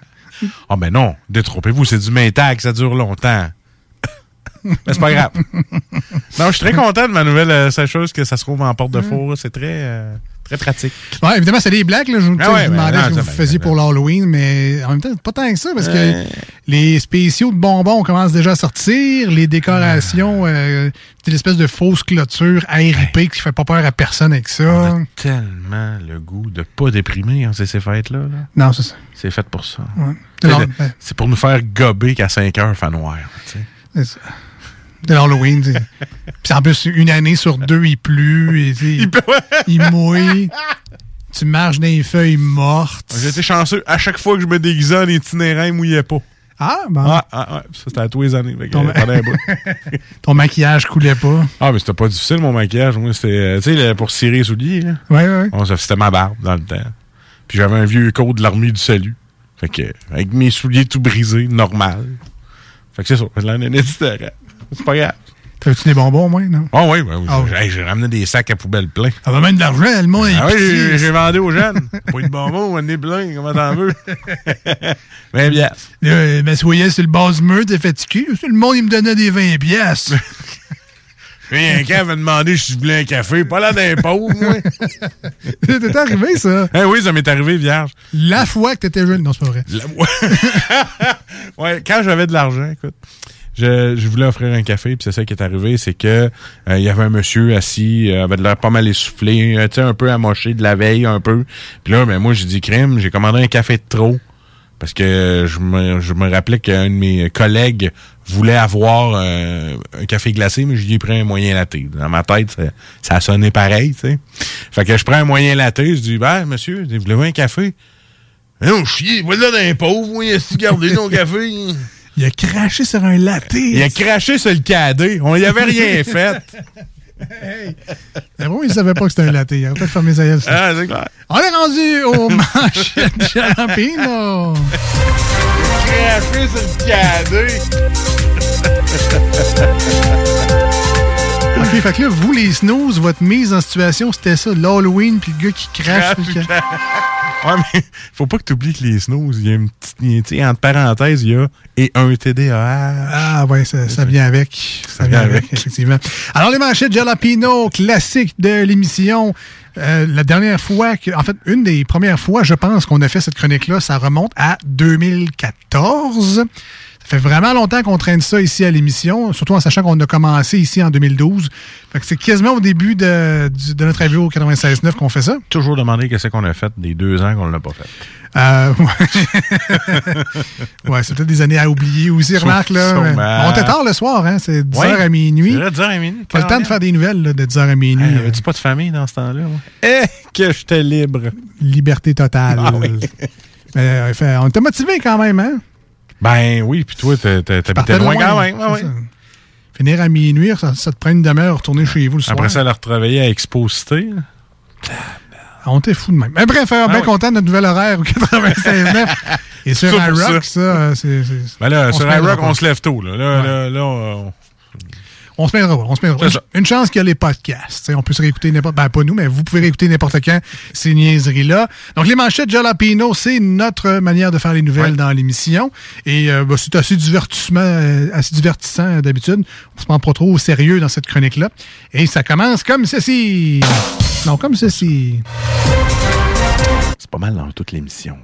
Ah ben non, détrompez-vous, c'est du métag, ça dure longtemps. Mais c'est pas grave. Non, je suis très content de ma nouvelle euh, sécheuse que ça se trouve en porte de four. C'est très, euh, très pratique. Ouais, évidemment, c'est des blagues. Là. Je, vous- Ah ouais, je vous ben, demandais non, ce que vous ben, faisiez pour l'Halloween, mais en même temps, pas tant que ça, parce que les spéciaux de bonbons commencent déjà à sortir, les décorations, euh, c'est l'espèce de fausse clôture RIP qui fait pas peur à personne avec ça. Tellement le goût de pas déprimer en ces ces fêtes-là. là. Non, c'est ça. C'est fait pour ça. Ouais. C'est ben- C'est pour nous faire gober qu'à 5 heures, fait noir. C'est ça. C'est l'Halloween. Puis en plus, une année sur deux, il pleut, et, sais, il mouille. Tu marches dans les feuilles mortes. Été chanceux. À chaque fois que je me déguisais en itinérant, il mouillait pas. Ah, bon. Ah, ah, ah. Ça, c'était à tous les années. Ton- euh. Ton maquillage coulait pas. Ah, mais c'était pas difficile, mon maquillage. Moi, c'était, euh, tu sais, pour cirer les souliers, là. Ouais, ouais. Bon, c'était ma barbe dans le temps. Puis j'avais un vieux code de l'armée du salut. Fait que, avec mes souliers tout brisés, normal. Fait que c'est ça. Itinérant. C'est pas grave. T'as-tu des bonbons, moi, non? Ah oui, ben, Ah oui. j'ai- hey, j'ai ramené des sacs à poubelle pleins. Ça va même de l'argent, le monde Ah oui, j'ai- vendu aux jeunes. Pas de bonbons, on est plein, comment t'en veux? Mais bien. Là, ben, soyez sur le bas du mur, t'es fatigué. Le monde, il me donnait des 20 pièces. Puis un gars m'a demandé si je voulais un café. Pas là d'un pauvre, moi. T'es arrivé, ça? Eh oui, ça m'est arrivé, vierge. La fois que t'étais jeune. Non, c'est pas vrai. Ouais, quand j'avais de l'argent, écoute, je, voulais offrir un café, puis c'est ça qui est arrivé, c'est que euh, il y avait un monsieur assis, euh, avait de l'air pas mal essoufflé, euh, tu un peu amoché de la veille, un peu. Puis là, ben moi, j'ai dit crème, j'ai commandé un café de trop. Parce que je me, je me rappelais qu'un de mes collègues voulait avoir euh, un café glacé, mais je lui ai pris un moyen latte. Dans ma tête, ça, ça sonné pareil, tu sais. Fait que je prends un moyen latte, je dis, ben, monsieur, voulez-vous un café? Non, chier, voilà d'un pauvre, oui, est-ce que gardé ton café? Il a craché sur un latte. Il a craché sur le cadet. On y avait rien fait. Hey. Mais bon, il savait pas que c'était un latte. Il aurait peut-être fermé sa gueule. Ah, c'est clair. On est rendu au manchettes de Jalapino. Craché sur le cadet. OK, fait que là, vous, les snooze, votre mise en situation, c'était ça, l'Halloween, puis le gars qui crache. puis qui- Ouais, mais faut pas que tu oublies que les snooze, il y a une petite. y a, tu sais, entre parenthèses, il y a et un TDAH. Ah ouais, ça, ça vient avec. Ça vient avec, effectivement. Alors, les manchettes Jalapino, classique de l'émission. Euh, la dernière fois, que, en fait, une des premières fois, je pense, qu'on a fait cette chronique-là, ça remonte à 2014. Ça fait vraiment longtemps qu'on traîne ça ici à l'émission, surtout en sachant qu'on a commencé ici en 2012. Fait que c'est quasiment au début de, notre avis au 96.9 qu'on fait ça. Toujours demander qu'est-ce qu'on a fait des deux ans qu'on ne l'a pas fait. Euh, ouais, Ouais, c'est peut-être des années à oublier aussi, remarque. Là, Sûrement. Mais on était tard le soir, hein? c'est 10h Ouais. à minuit. C'est vrai, 10h à minuit, Pas le temps de faire des nouvelles là, de 10h à minuit. Hey, Avais-tu pas de famille dans ce temps-là? Eh, que j'étais libre. Liberté totale. Ah oui. Mais, euh, fait- on était motivés quand même, hein? Ben oui, puis toi, t'habitais loin quand même. ah. Finir à minuit, ça, ça te prend une demi-heure retourner chez vous le soir. Après ça, elle a retravaillé à Exposité. là. On était fou de même. Mais bref, bien Ah oui. content de notre nouvel horaire au 96.9. Et sur iRock, ça. ça, c'est... Ben là, on sur iRock, on se lève tôt. Là, là, là, là, on- On se mêlera pas, on se pas. Une chance qu'il y a les podcasts. T'sais, on peut se réécouter n'importe... Ben, pas nous, mais vous pouvez réécouter n'importe quand ces niaiseries-là. Donc, les manchettes Jalapino, c'est notre manière de faire les nouvelles dans l'émission. Et euh, ben, c'est assez, divertissement, euh, assez divertissant euh, d'habitude. On se prend pas trop au sérieux dans cette chronique-là. Et ça commence comme ceci. Non, comme ceci. C'est pas mal dans toute l'émission.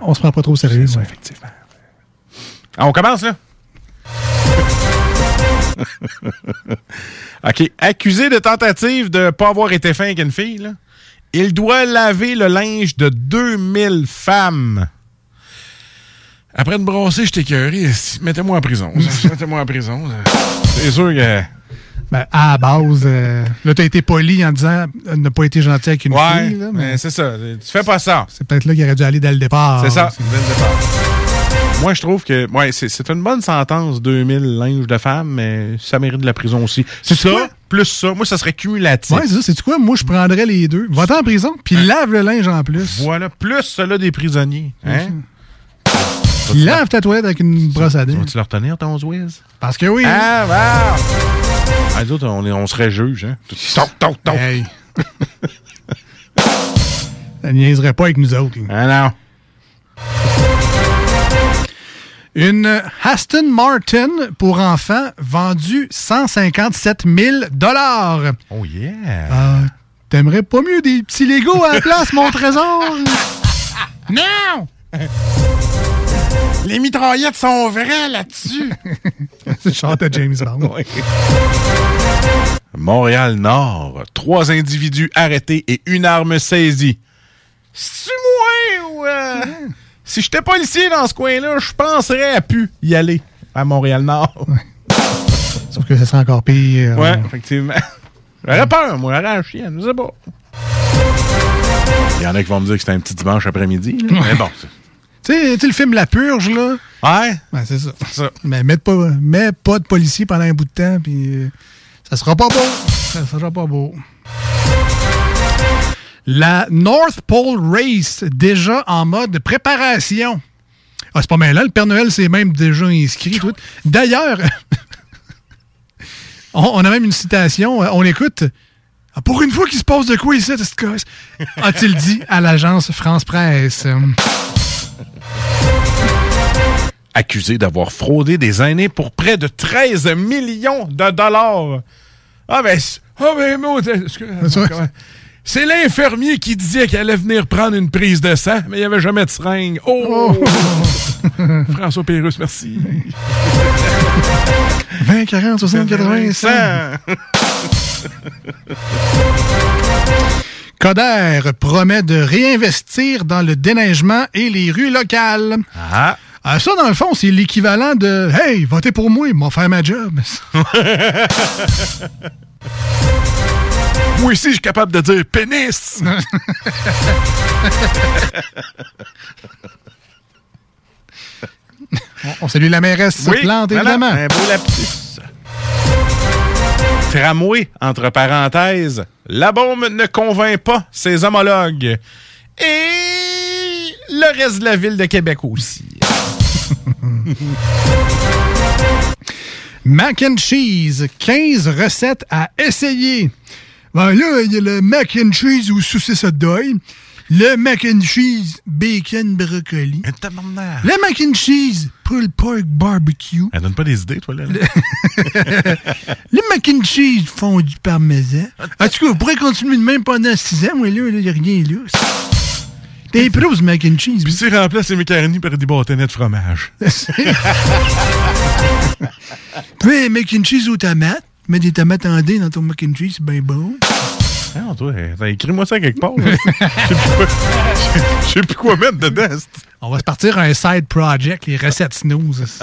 On se prend pas trop au sérieux. ouais. effectivement. Ah, on commence, là? OK. Accusé de tentative de ne pas avoir été fin avec une fille, là, il doit laver le linge de 2000 femmes. Après une brossée, je t'ai écœuré. Mettez-moi en prison. Mettez-moi en prison. C'est sûr que... Ben, à la base, euh, là, tu as été poli en disant euh, ne pas été gentil avec une Ouais, fille. là, mais mais c'est ça. Tu fais pas ça. c'est peut-être là qu'il aurait dû aller dès le départ. C'est ça, dès le départ. Moi, je trouve que ouais, c'est c'est une bonne sentence, 2000 linges de femmes, mais ça mérite de la prison aussi. C'est ça, quoi? plus ça. Moi, ça serait cumulatif. Ouais, c'est ça. C'est quoi? Moi, je prendrais les deux. Va-t'en en prison, puis lave le linge en plus. Voilà, plus cela des prisonniers. Hein? Lave ta toilette avec une brosse à dents. Vas-tu leur tenir ton Zwiz? Parce que oui. Ah, wow! Ah, autres, on, est- on serait juge, hein? Toc, toc, toc. Hey. Ça niaiserait pas avec nous autres. là. Ah non. Une Aston Martin pour enfants vendue 157 000 Oh yeah! Ah, T'aimerais pas mieux des petits Legos à la place, mon trésor? non! Les mitraillettes sont vraies là-dessus! C'est le chant de James Bond. Montréal-Nord. Trois individus arrêtés et une arme saisie. C'est moi ou... euh, Si j'étais policier dans ce coin-là, je penserais à pu y aller à Montréal-Nord. Sauf que ça serait encore pire. Ouais, effectivement. J'aurais peur, moi, j'aurais la chienne, je sais pas. Il y en a qui vont me dire que c'était un petit dimanche après-midi. Mais bon, c'est- Tu sais, tu sais, le film La Purge, là? Ouais. Ben, c'est ça. Mais mets pas, mets pas de policier pendant un bout de temps, puis euh, ça sera pas beau. Ça sera pas beau. La North Pole Race, déjà en mode préparation. Ah, c'est pas mal là, le Père Noël s'est même déjà inscrit. D'ailleurs, on, a même une citation, euh, on écoute. Ah, Pour une fois qu'il se passe de quoi ici? A-t-il dit à l'agence France Presse? accusé d'avoir fraudé des aînés pour près de 13 millions de dollars. Ah, ben, c'est- ah, ben, c'est l'infirmier qui disait qu'il allait venir prendre une prise de sang, mais il n'y avait jamais de seringue. Oh! François Pérusse, merci. 20, 40, 60, 80, 100. Coder promet de réinvestir dans le déneigement et les rues locales. Ah. ça, dans le fond, c'est l'équivalent de Hey, votez pour moi, m'a faire ma job. Moi aussi, je suis capable de dire pénis. on, on salue la mairesse Oui, Plante, évidemment. Un beau lapsus. Tramway, entre parenthèses. La bombe ne convainc pas ses homologues. Et le reste de la ville de Québec aussi. Mac and cheese, 15 recettes à essayer. Ben là, il y a le mac and cheese au saucisse hot dog, le mac and cheese bacon brocoli, le mac and cheese pulled pork barbecue, Elle donne pas des idées, toi, là. là. le mac and cheese fondu parmesan. En tout cas, vous pourrez continuer de même pendant 6 ans, moi là, il n'y a rien là. Des pros mac and cheese. Puis tu remplaces les macaronis par des bâtonnets de fromage. Puis mac and cheese aux tomates. Mets des tomates en dés dans ton mac and cheese, c'est bien bon. Non, toi, t'as- écris-moi ça quelque part. là. Je sais plus quoi- je sais plus quoi mettre dedans. On va se partir un side project, les recettes snooze.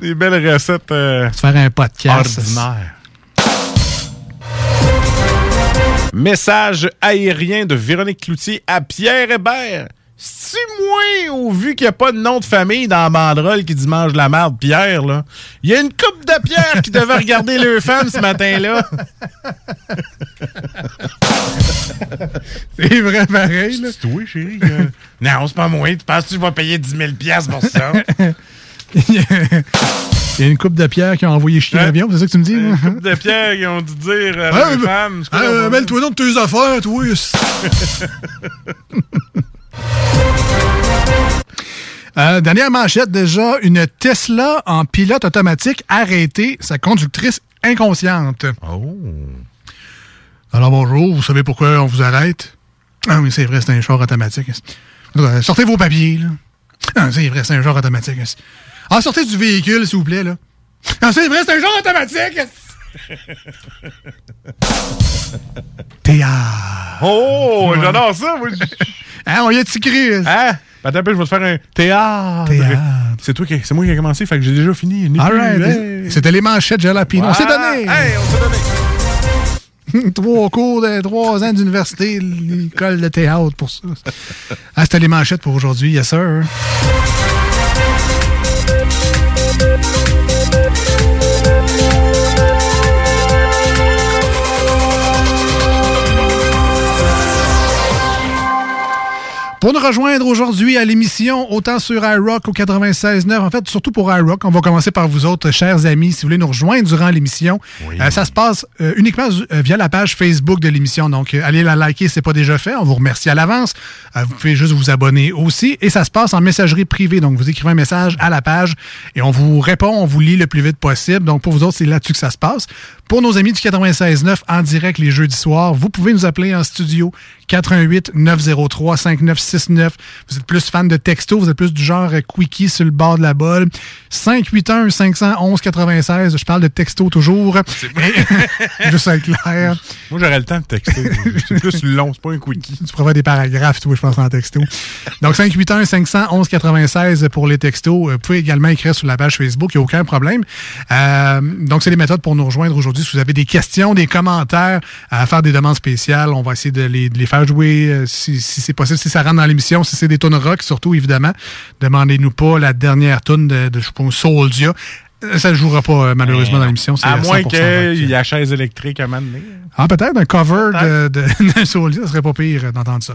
Des belles recettes euh, Se faire un podcast. ordinaires. Message aérien de Véronique Cloutier à Pierre Hébert. Si moins, au vu qu'il n'y a pas de nom de famille dans la banderole qui dit mange de la merde, Pierre, là. Il y a une coupe de Pierre qui devait regarder le femme ce matin-là. C'est vrai pareil, là. C'est toi, chérie. euh. non, c'est pas moi. Tu penses que tu vas payer 10 000 piastres pour ça? Il y a une coupe de pierre qui a envoyé chier l'avion, c'est ça que tu me dis? Une coupe de Pierre qui ont dû dire à la femme. c'est quoi la euh, bonne- Mêle-toi donc de tes affaires, toi. Euh, dernière manchette déjà, une Tesla en pilote automatique arrêtée, sa conductrice inconsciente. Oh. Alors bonjour, vous savez pourquoi on vous arrête? Ah oui, c'est vrai, c'est un char automatique. Sortez vos papiers, là. Ah, c'est vrai, c'est un char automatique. Ah, sortez du véhicule, s'il vous plaît, là. Ah, c'est vrai, c'est un char automatique! Théâtre. Oh, j'adore ça. moi. Hein, on y a tigré. Hein? Attends un peu, je vais te faire un théâtre. C'est toi qui, c'est moi qui ai commencé, fait que j'ai déjà fini. Right. Hey. C'était les manchettes Jalapino. On s'est donné. Hey, on s'est donné. trois cours de trois ans d'université, l'école de théâtre pour ça. Ah, c'était les manchettes pour aujourd'hui, yes sir. Pour nous rejoindre aujourd'hui à l'émission, autant sur iRock au 96.9, en fait, surtout pour iRock, on va commencer par vous autres, chers amis, si vous voulez nous rejoindre durant l'émission. Euh, ça se passe euh, uniquement euh, via la page Facebook de l'émission, donc euh, allez la liker, c'est pas déjà fait, on vous remercie à l'avance. Euh, vous pouvez juste vous abonner aussi, et ça se passe en messagerie privée, donc vous écrivez un message à la page, et on vous répond, on vous lit le plus vite possible, donc pour vous autres, c'est là-dessus que ça se passe. Pour nos amis du 96.9 en direct les jeudis soirs, vous pouvez nous appeler en studio 88 903 5969. Vous êtes plus fan de texto, vous êtes plus du genre euh, quickie sur le bord de la bolle. 581 511 96. Je parle de texto toujours. Juste à être clair. Moi, j'aurais le temps de texter. c'est plus long, c'est pas un quickie. Tu pourrais des paragraphes, toi, je pense, en texto. Donc, 581 511 96 pour les textos. Euh, Vous pouvez également écrire sur la page Facebook, il n'y a aucun problème. Euh, donc, c'est les méthodes pour nous rejoindre aujourd'hui. Si vous avez des questions, des commentaires, à faire des demandes spéciales, on va essayer de les, de les faire jouer euh, si, si c'est possible, si ça rentre dans l'émission, si c'est des tunes rock, surtout, évidemment. Demandez-nous pas la dernière tune de, de je Soulja. Euh, Ça ne jouera pas, euh, malheureusement, dans l'émission. À moins 100% rock. qu'il y ait la chaise électrique à m'amener. Ah, peut-être un cover de, de, de ça serait pas pire euh, d'entendre ça.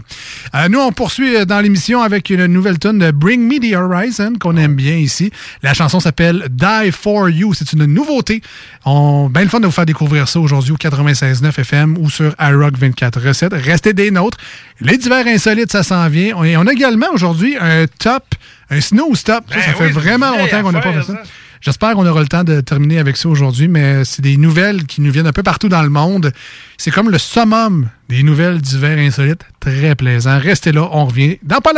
Euh, nous, on poursuit dans l'émission avec une nouvelle tune de Bring Me the Horizon qu'on aime bien ici. La chanson s'appelle Die For You. C'est une nouveauté. On, ben le fun de vous faire découvrir ça aujourd'hui au 96.9 FM ou sur iRock 24 Recettes. Restez des nôtres. Les divers insolites, ça s'en vient. Et on a également aujourd'hui un top, un snooze top. Ça, ça Ben fait vraiment longtemps qu'on n'a pas fait ça. ça. J'espère qu'on aura le temps de terminer avec ça aujourd'hui, mais c'est des nouvelles qui nous viennent un peu partout dans le monde. C'est comme le summum des nouvelles divers insolites. Très plaisant. Restez là, on revient dans pas.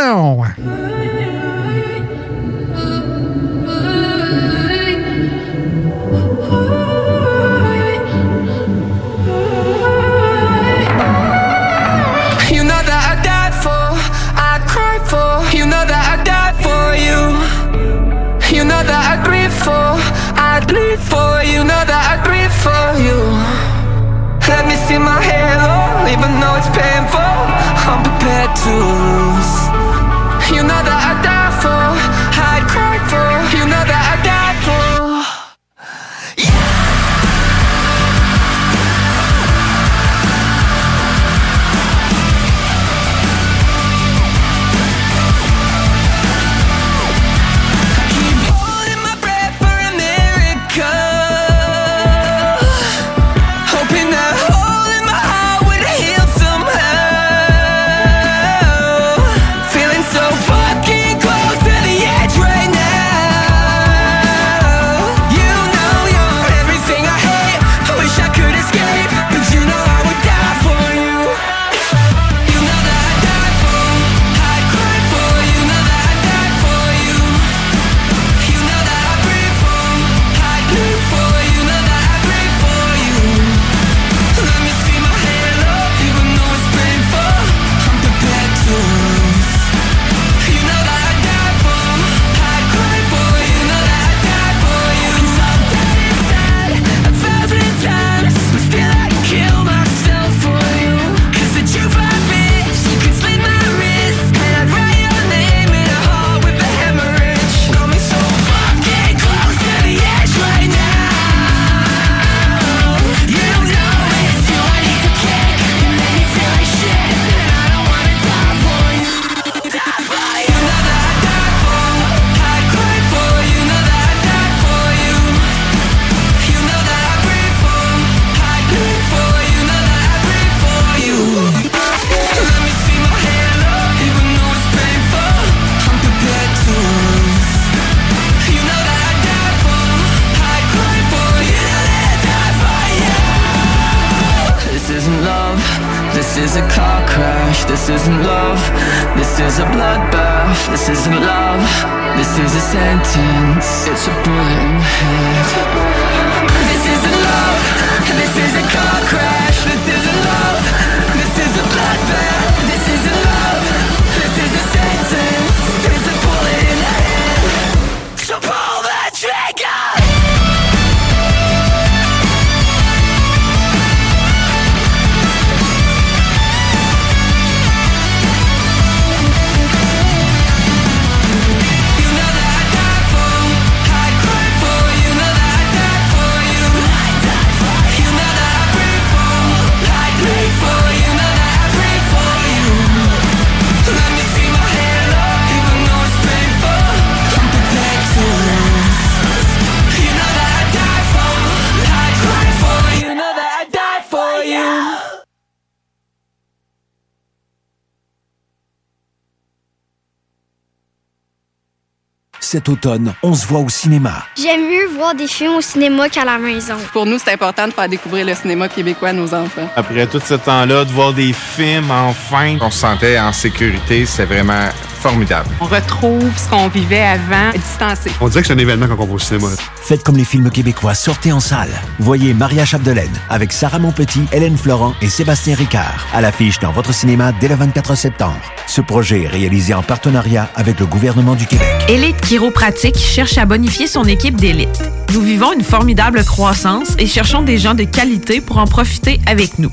Bleed for. You know that I grieve for you. Let me see my halo, even though it's painful. I'm prepared to lose. You know that isn't love, this is a sentence. It's a bullet Cet automne, on se voit au cinéma. J'aime mieux voir des films au cinéma qu'à la maison. Pour nous, c'est important de faire découvrir le cinéma québécois à nos enfants. Après tout ce temps-là, de voir des films, enfin, on se sentait en sécurité. C'est vraiment formidable. On retrouve ce qu'on vivait avant, distancé. On dirait que c'est un événement quand on va au cinéma. Faites comme les films québécois, sortez en salle. Voyez Maria Chapdelaine avec Sarah Monpetit, Hélène Florent et Sébastien Ricard à l'affiche dans votre cinéma dès le 24 septembre. Ce projet est réalisé en partenariat avec le gouvernement du Québec. Élite Chiropratique cherche à bonifier son équipe d'élite. Nous vivons une formidable croissance et cherchons des gens de qualité pour en profiter avec nous.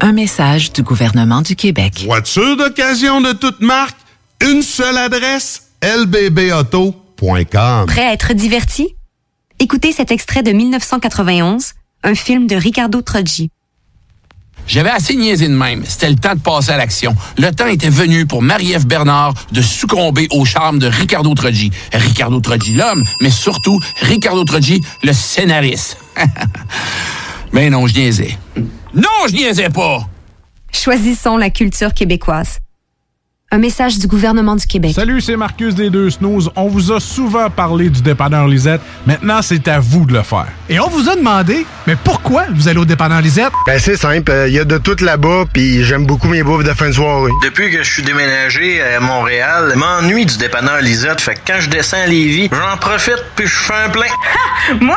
Un message du gouvernement du Québec. Voiture d'occasion de toute marque, une seule adresse, lbbauto.com. Prêt à être diverti? Écoutez cet extrait de 1991, un film de Ricardo Troggi. J'avais assez niaisé de même. C'était le temps de passer à l'action. Le temps était venu pour Marie-Ève Bernard de succomber au charme de Ricardo Troggi. Ricardo Troggi, l'homme, mais surtout Ricardo Troggi, le scénariste. mais non, je niaisais. Non, je niaisais pas! Choisissons la culture québécoise. Un message du gouvernement du Québec. Salut, c'est Marcus des Deux Snooze. On vous a souvent parlé du dépanneur Lisette. Maintenant, c'est à vous de le faire. Et on vous a demandé, mais pourquoi vous allez au dépanneur Lisette? Ben c'est simple, il y a de tout là-bas, puis j'aime beaucoup mes bouffes de fin de soirée. Depuis que je suis déménagé à Montréal, je m'ennuie du dépanneur Lisette. Fait que quand je descends à Lévis, j'en profite puis je fais un plein. Moi?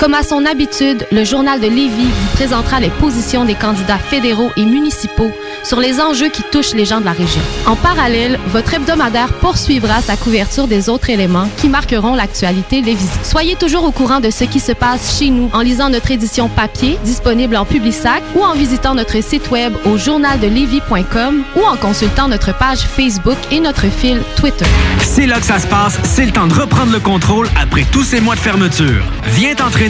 Comme à son habitude, le journal de Lévis vous présentera les positions des candidats fédéraux et municipaux sur les enjeux qui touchent les gens de la région. En parallèle, votre hebdomadaire poursuivra sa couverture des autres éléments qui marqueront l'actualité lévisienne. Soyez toujours au courant de ce qui se passe chez nous en lisant notre édition papier disponible en Publisac ou en visitant notre site web au journaldelévis.com ou en consultant notre page Facebook et notre fil Twitter. C'est là que ça se passe, c'est le temps de reprendre le contrôle après tous ces mois de fermeture. Viens t'entraîner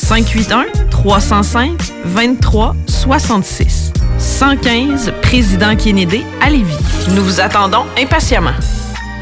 581-305-2366. 115 Président Kennedy à Lévis. Nous vous attendons impatiemment.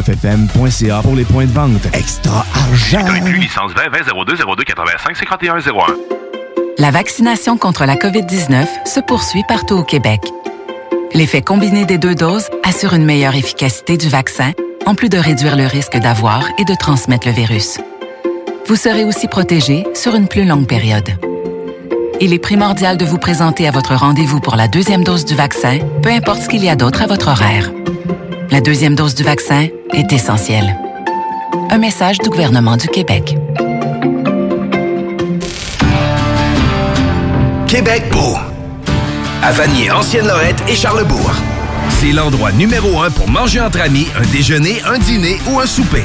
969fm.ca pour les points de vente. Extra argent! licence 20 20 02 02 85 51 01. La vaccination contre la COVID-19 se poursuit partout au Québec. L'effet combiné des deux doses assure une meilleure efficacité du vaccin, en plus de réduire le risque d'avoir et de transmettre le virus. Vous serez aussi protégé sur une plus longue période. Il est primordial de vous présenter à votre rendez-vous pour la deuxième dose du vaccin, peu importe ce qu'il y a d'autre à votre horaire. La deuxième dose du vaccin est essentielle. Un message du gouvernement du Québec. Québec beau. À Vanier, Ancienne-Lorette et Charlebourg. C'est l'endroit numéro un pour manger entre amis, un déjeuner, un dîner ou un souper.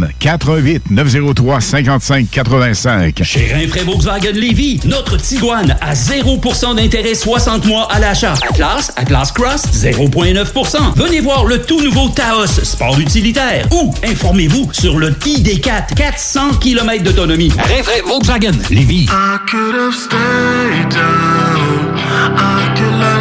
418 903 55 85. Chez Rinfraie Volkswagen Lévy, notre Tiguan à 0% d'intérêt 60 mois à l'achat. Atlas, Atlas Cross, 0,9%. Venez voir le tout nouveau Taos, sport utilitaire. Ou informez-vous sur le ID4, 400 km d'autonomie. Rinfraie Volkswagen Lévy. I could have stayed down. I could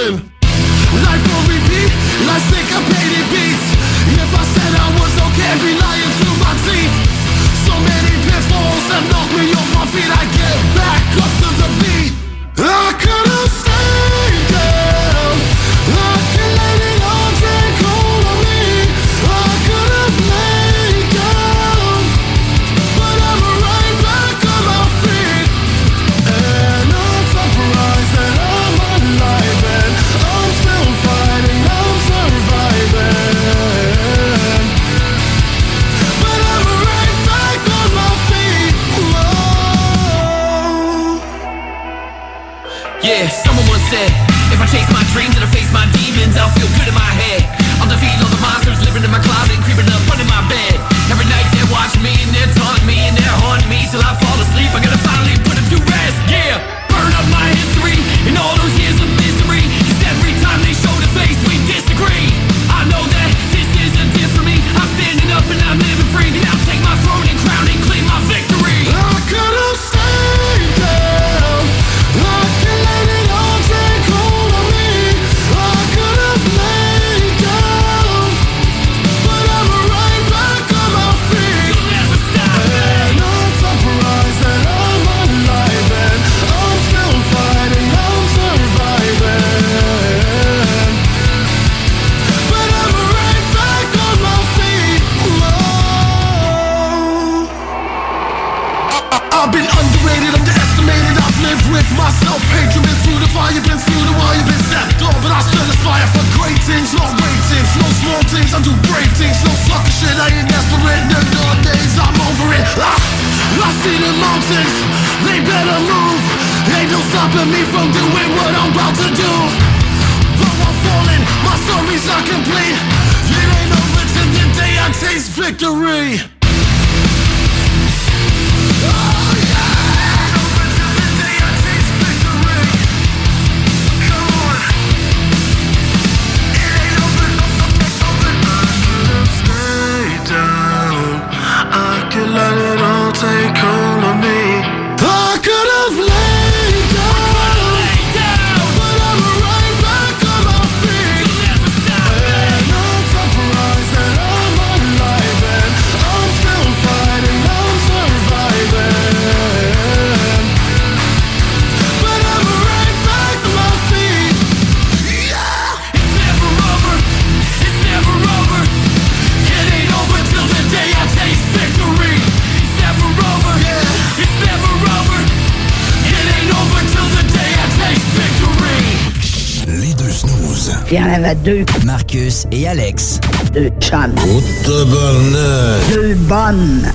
listen.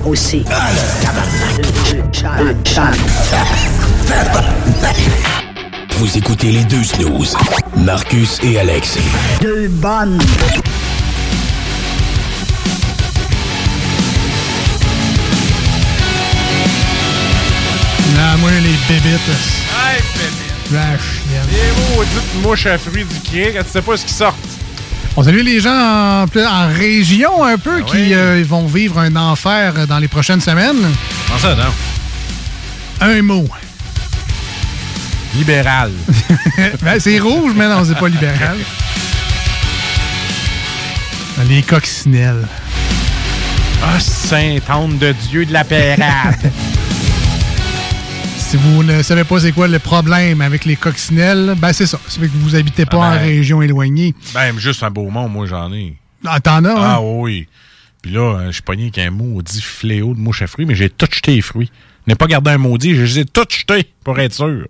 Aussi. Vous écoutez les deux snooze. Marcus et Alex. Deux bonnes. Non, moi, les bébites. Hey, bébé. La chienne. Les maudites mouches à fruits du cric, tu sais pas ce qui sort. On salue les gens en, en région un peu Ah qui euh, vont vivre un enfer dans les prochaines semaines. Comment ça, non? Un mot. Libéral. Ben, c'est rouge, mais non, c'est pas libéral. Les coccinelles. Ah, Saint-Anne de Dieu de la Pérade. Si vous ne savez pas c'est quoi le problème avec les coccinelles, ben c'est ça. C'est que vous habitez pas Ah ben. en région éloignée. ben, juste un beau mot, moi, j'en ai. Ah, t'en as, hein? Ah oui. Puis là, euh, je suis pogné avec un maudit fléau de mouche à fruits, mais j'ai tout jeté les fruits. Je n'ai pas gardé un maudit, je les ai tous jetés pour être sûr.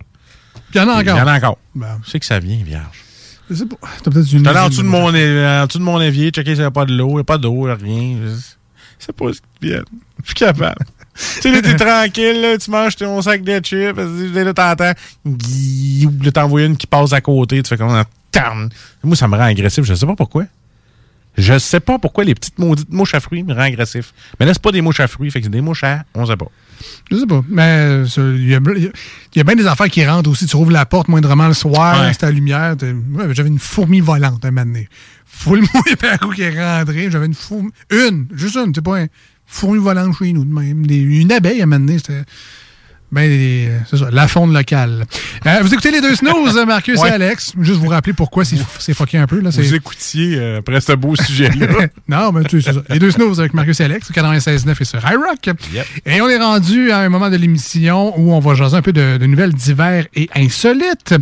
Il y en a Il y encore. en a encore. Ben. Sais que ça vient, vierge. Je sais pas. T'as peut-être une allé en dessous de mon, é- en dessous de mon évier, checker s'il n'y a pas de l'eau, il n'y a pas d'eau, rien. Sais pas ce qui vient. Je suis capable. tu sais, là, t'es tranquille, là, tu manges ton sac de chips, là, t'entends, là, t'en vois une qui passe à côté, tu fais comme un tarn. Moi, ça me rend agressif, je sais pas pourquoi. Je sais pas pourquoi les petites maudites mouches à fruits me rendent agressif. Mais là, c'est pas des mouches à fruits, fait que c'est des mouches à, on sait pas. Je sais pas. Mais il y, a, il y a bien des affaires qui rentrent aussi. Tu rouvres la porte moindrement le soir, Ouais. c'est la lumière. ouais, J'avais une fourmi volante un moment donné. Full mouille par où qui est rentrée. J'avais une fourmi. Une, juste une. C'est pas un fourmi volante chez nous de même. Des- une abeille à donné. C'était. Ben, des- c'est ça, la faune locale. Euh, vous écoutez les deux snooze, Marcus Ouais. et Alex. Juste vous rappeler pourquoi c'est fucké un peu. Là, Vous écoutiez euh, après ce beau sujet-là. non, mais tu sais, c'est ça. Les deux snooze avec Marcus et Alex, au 96.9 et sur iRock. Yep. Et on est rendu à un moment de l'émission où on va jaser un peu de, de nouvelles divers et insolites.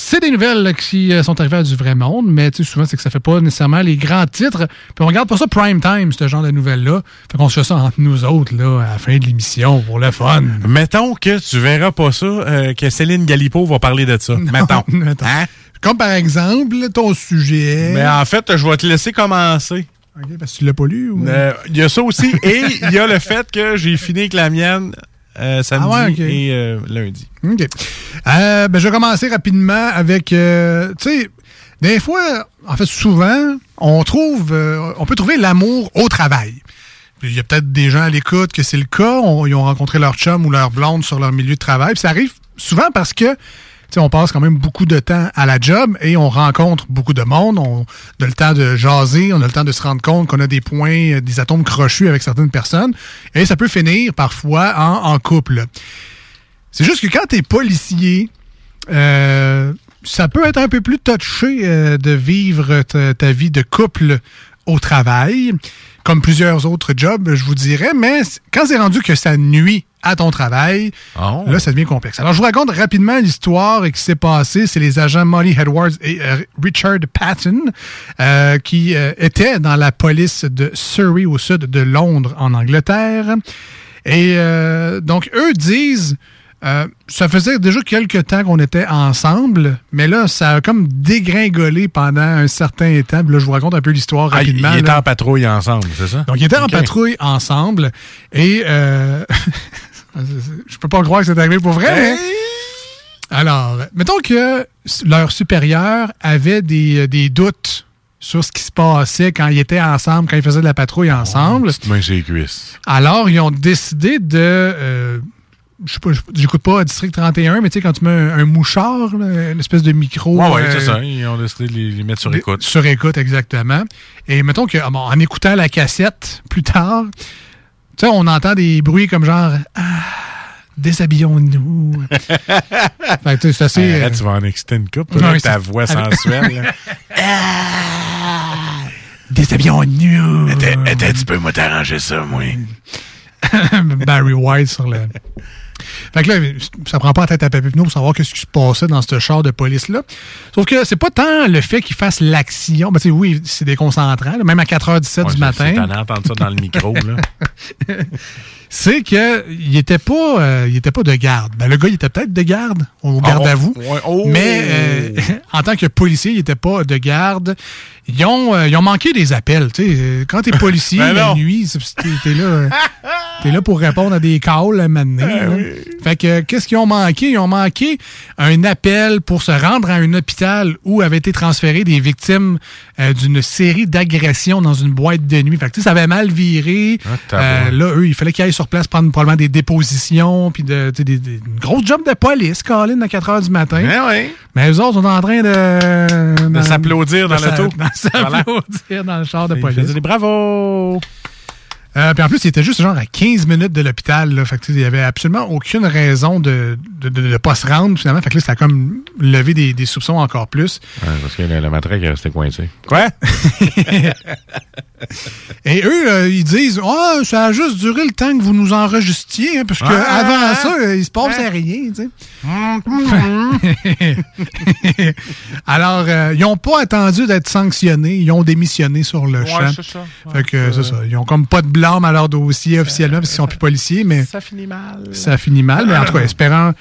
C'est des nouvelles qui euh, sont arrivées à du vrai monde, mais souvent, c'est que ça fait pas nécessairement les grands titres. Puis on regarde pas ça prime time, ce genre de nouvelles-là. Fait qu'on se fait ça entre nous autres, là, à la fin de l'émission, pour le fun. Mettons que tu verras pas ça, euh, que Céline Galipo va parler de ça. Mettons. Mettons. Hein? Comme par exemple, ton sujet. Mais en fait, je vais te laisser commencer. OK, parce que tu l'as pas lu ou... Euh, Il y a ça aussi. et il y a le fait que j'ai fini avec la mienne euh, samedi Ah ouais, et euh, lundi. OK. Euh, ben, je vais commencer rapidement avec, tu sais, des fois, en fait, souvent, on trouve, on peut trouver l'amour au travail. Il y a peut-être des gens à l'écoute que c'est le cas. On- ils ont rencontré leur chum ou leur blonde sur leur milieu de travail. Puis ça arrive souvent parce que sais, on passe quand même beaucoup de temps à la job et on rencontre beaucoup de monde. On a le temps de jaser, on a le temps de se rendre compte qu'on a des points, euh, des atomes crochus avec certaines personnes. Et ça peut finir parfois en, couple. C'est juste que quand tu es policier, euh, ça peut être un peu plus touché euh, de vivre ta, ta vie de couple au travail, comme plusieurs autres jobs, je vous dirais, mais quand c'est rendu que ça nuit à ton travail, là, ça devient complexe. Alors, je vous raconte rapidement l'histoire qui s'est passée. C'est les agents Molly Edwards et euh, Richard Patton euh, qui euh, étaient dans la police de Surrey au sud de Londres, en Angleterre. Et euh, donc, eux disent, euh, ça faisait déjà quelques temps qu'on était ensemble, mais là, ça a comme dégringolé pendant un certain temps. Là, je vous raconte un peu l'histoire Ah, ils rapidement. étaient là. en patrouille ensemble, c'est ça? Donc, ils étaient en patrouille ensemble et euh, je peux pas croire que c'est arrivé pour vrai. Alors, mettons que leur supérieur avait des, des doutes sur ce qui se passait quand ils étaient ensemble, quand ils faisaient de la patrouille ensemble. Petite main les cuisses. Alors, ils ont décidé de. euh, je sais pas, j'écoute pas District 31, mais tu sais, quand tu mets un, un mouchard, là, une espèce de micro. Ouais, ouais, euh, c'est ça. Ils ont décidé de les, les mettre sur écoute. sur écoute, exactement. Et mettons que, ah bon, en écoutant la cassette plus tard, tu sais, on entend des bruits comme genre Ah, déshabillons-nous. fait que, tu sais, c'est assez. Euh, tu vas en exciter une coupe, là, c'est- ta voix sensuelle. là. Déshabillons-nous. Attends, tu peux moi t'arranger ça, moi. Barry White sur le. Fait que là, ça prend pas la tête à Papy Pinot pour savoir qu'est-ce qui se passait dans ce char de police-là. Sauf que c'est pas tant le fait qu'il fasse l'action. Ben, oui, c'est déconcentrant, là, même à 4h17 Ouais, du matin. C'est ça dans le micro, c'est que il était pas euh, il était pas de garde. Ben, le gars, il était peut-être de garde, au garde à vous. ouais, oh! Mais euh, en tant que policier, il était pas de garde. Ils ont, euh, ils ont manqué des appels. Tu sais, euh, quand t'es policier Ben la nuit, t'es là, euh, t'es là pour répondre à des calls à donné, Ben là. Fait que qu'est-ce qu'ils ont manqué? Ils ont manqué un appel pour se rendre à un hôpital où avaient été transférées des victimes euh, d'une série d'agressions dans une boîte de nuit. Fait que tu sais, ça avait mal viré. Ah. Euh, là, eux, il fallait qu'ils aillent sur place prendre probablement des dépositions, puis de, des, des- une grosse job de police, Colin, à 4 h du matin. Mais eux autres sont en train de... De s'applaudir dans l'auto. de s'applaudir dans le char de police. des bravos! Euh, puis en plus, il était juste genre à 15 minutes de l'hôpital. là. Fait que, il n'y avait absolument aucune raison de ne de, de- de pas se rendre, finalement. Fait que là, ça a comme levé des, des soupçons encore plus. Ouais, parce que la, la matraque est restée coincée. Quoi? Et eux, euh, ils disent Ah, ça a juste duré le temps que vous nous enregistriez, hein, parce que Ah, avant ah, ça, euh, il se passait ah. rien. tu sais. Alors, euh, ils n'ont pas attendu d'être sanctionnés, ils ont démissionné sur le Ouais, champ. c'est ça. Fait que c'est ça. Ils ont comme pas de blâme à leur dossier officiellement parce qu'ils sont plus policiers, mais Ça finit mal. ça finit mal. Mais en tout cas, espérant,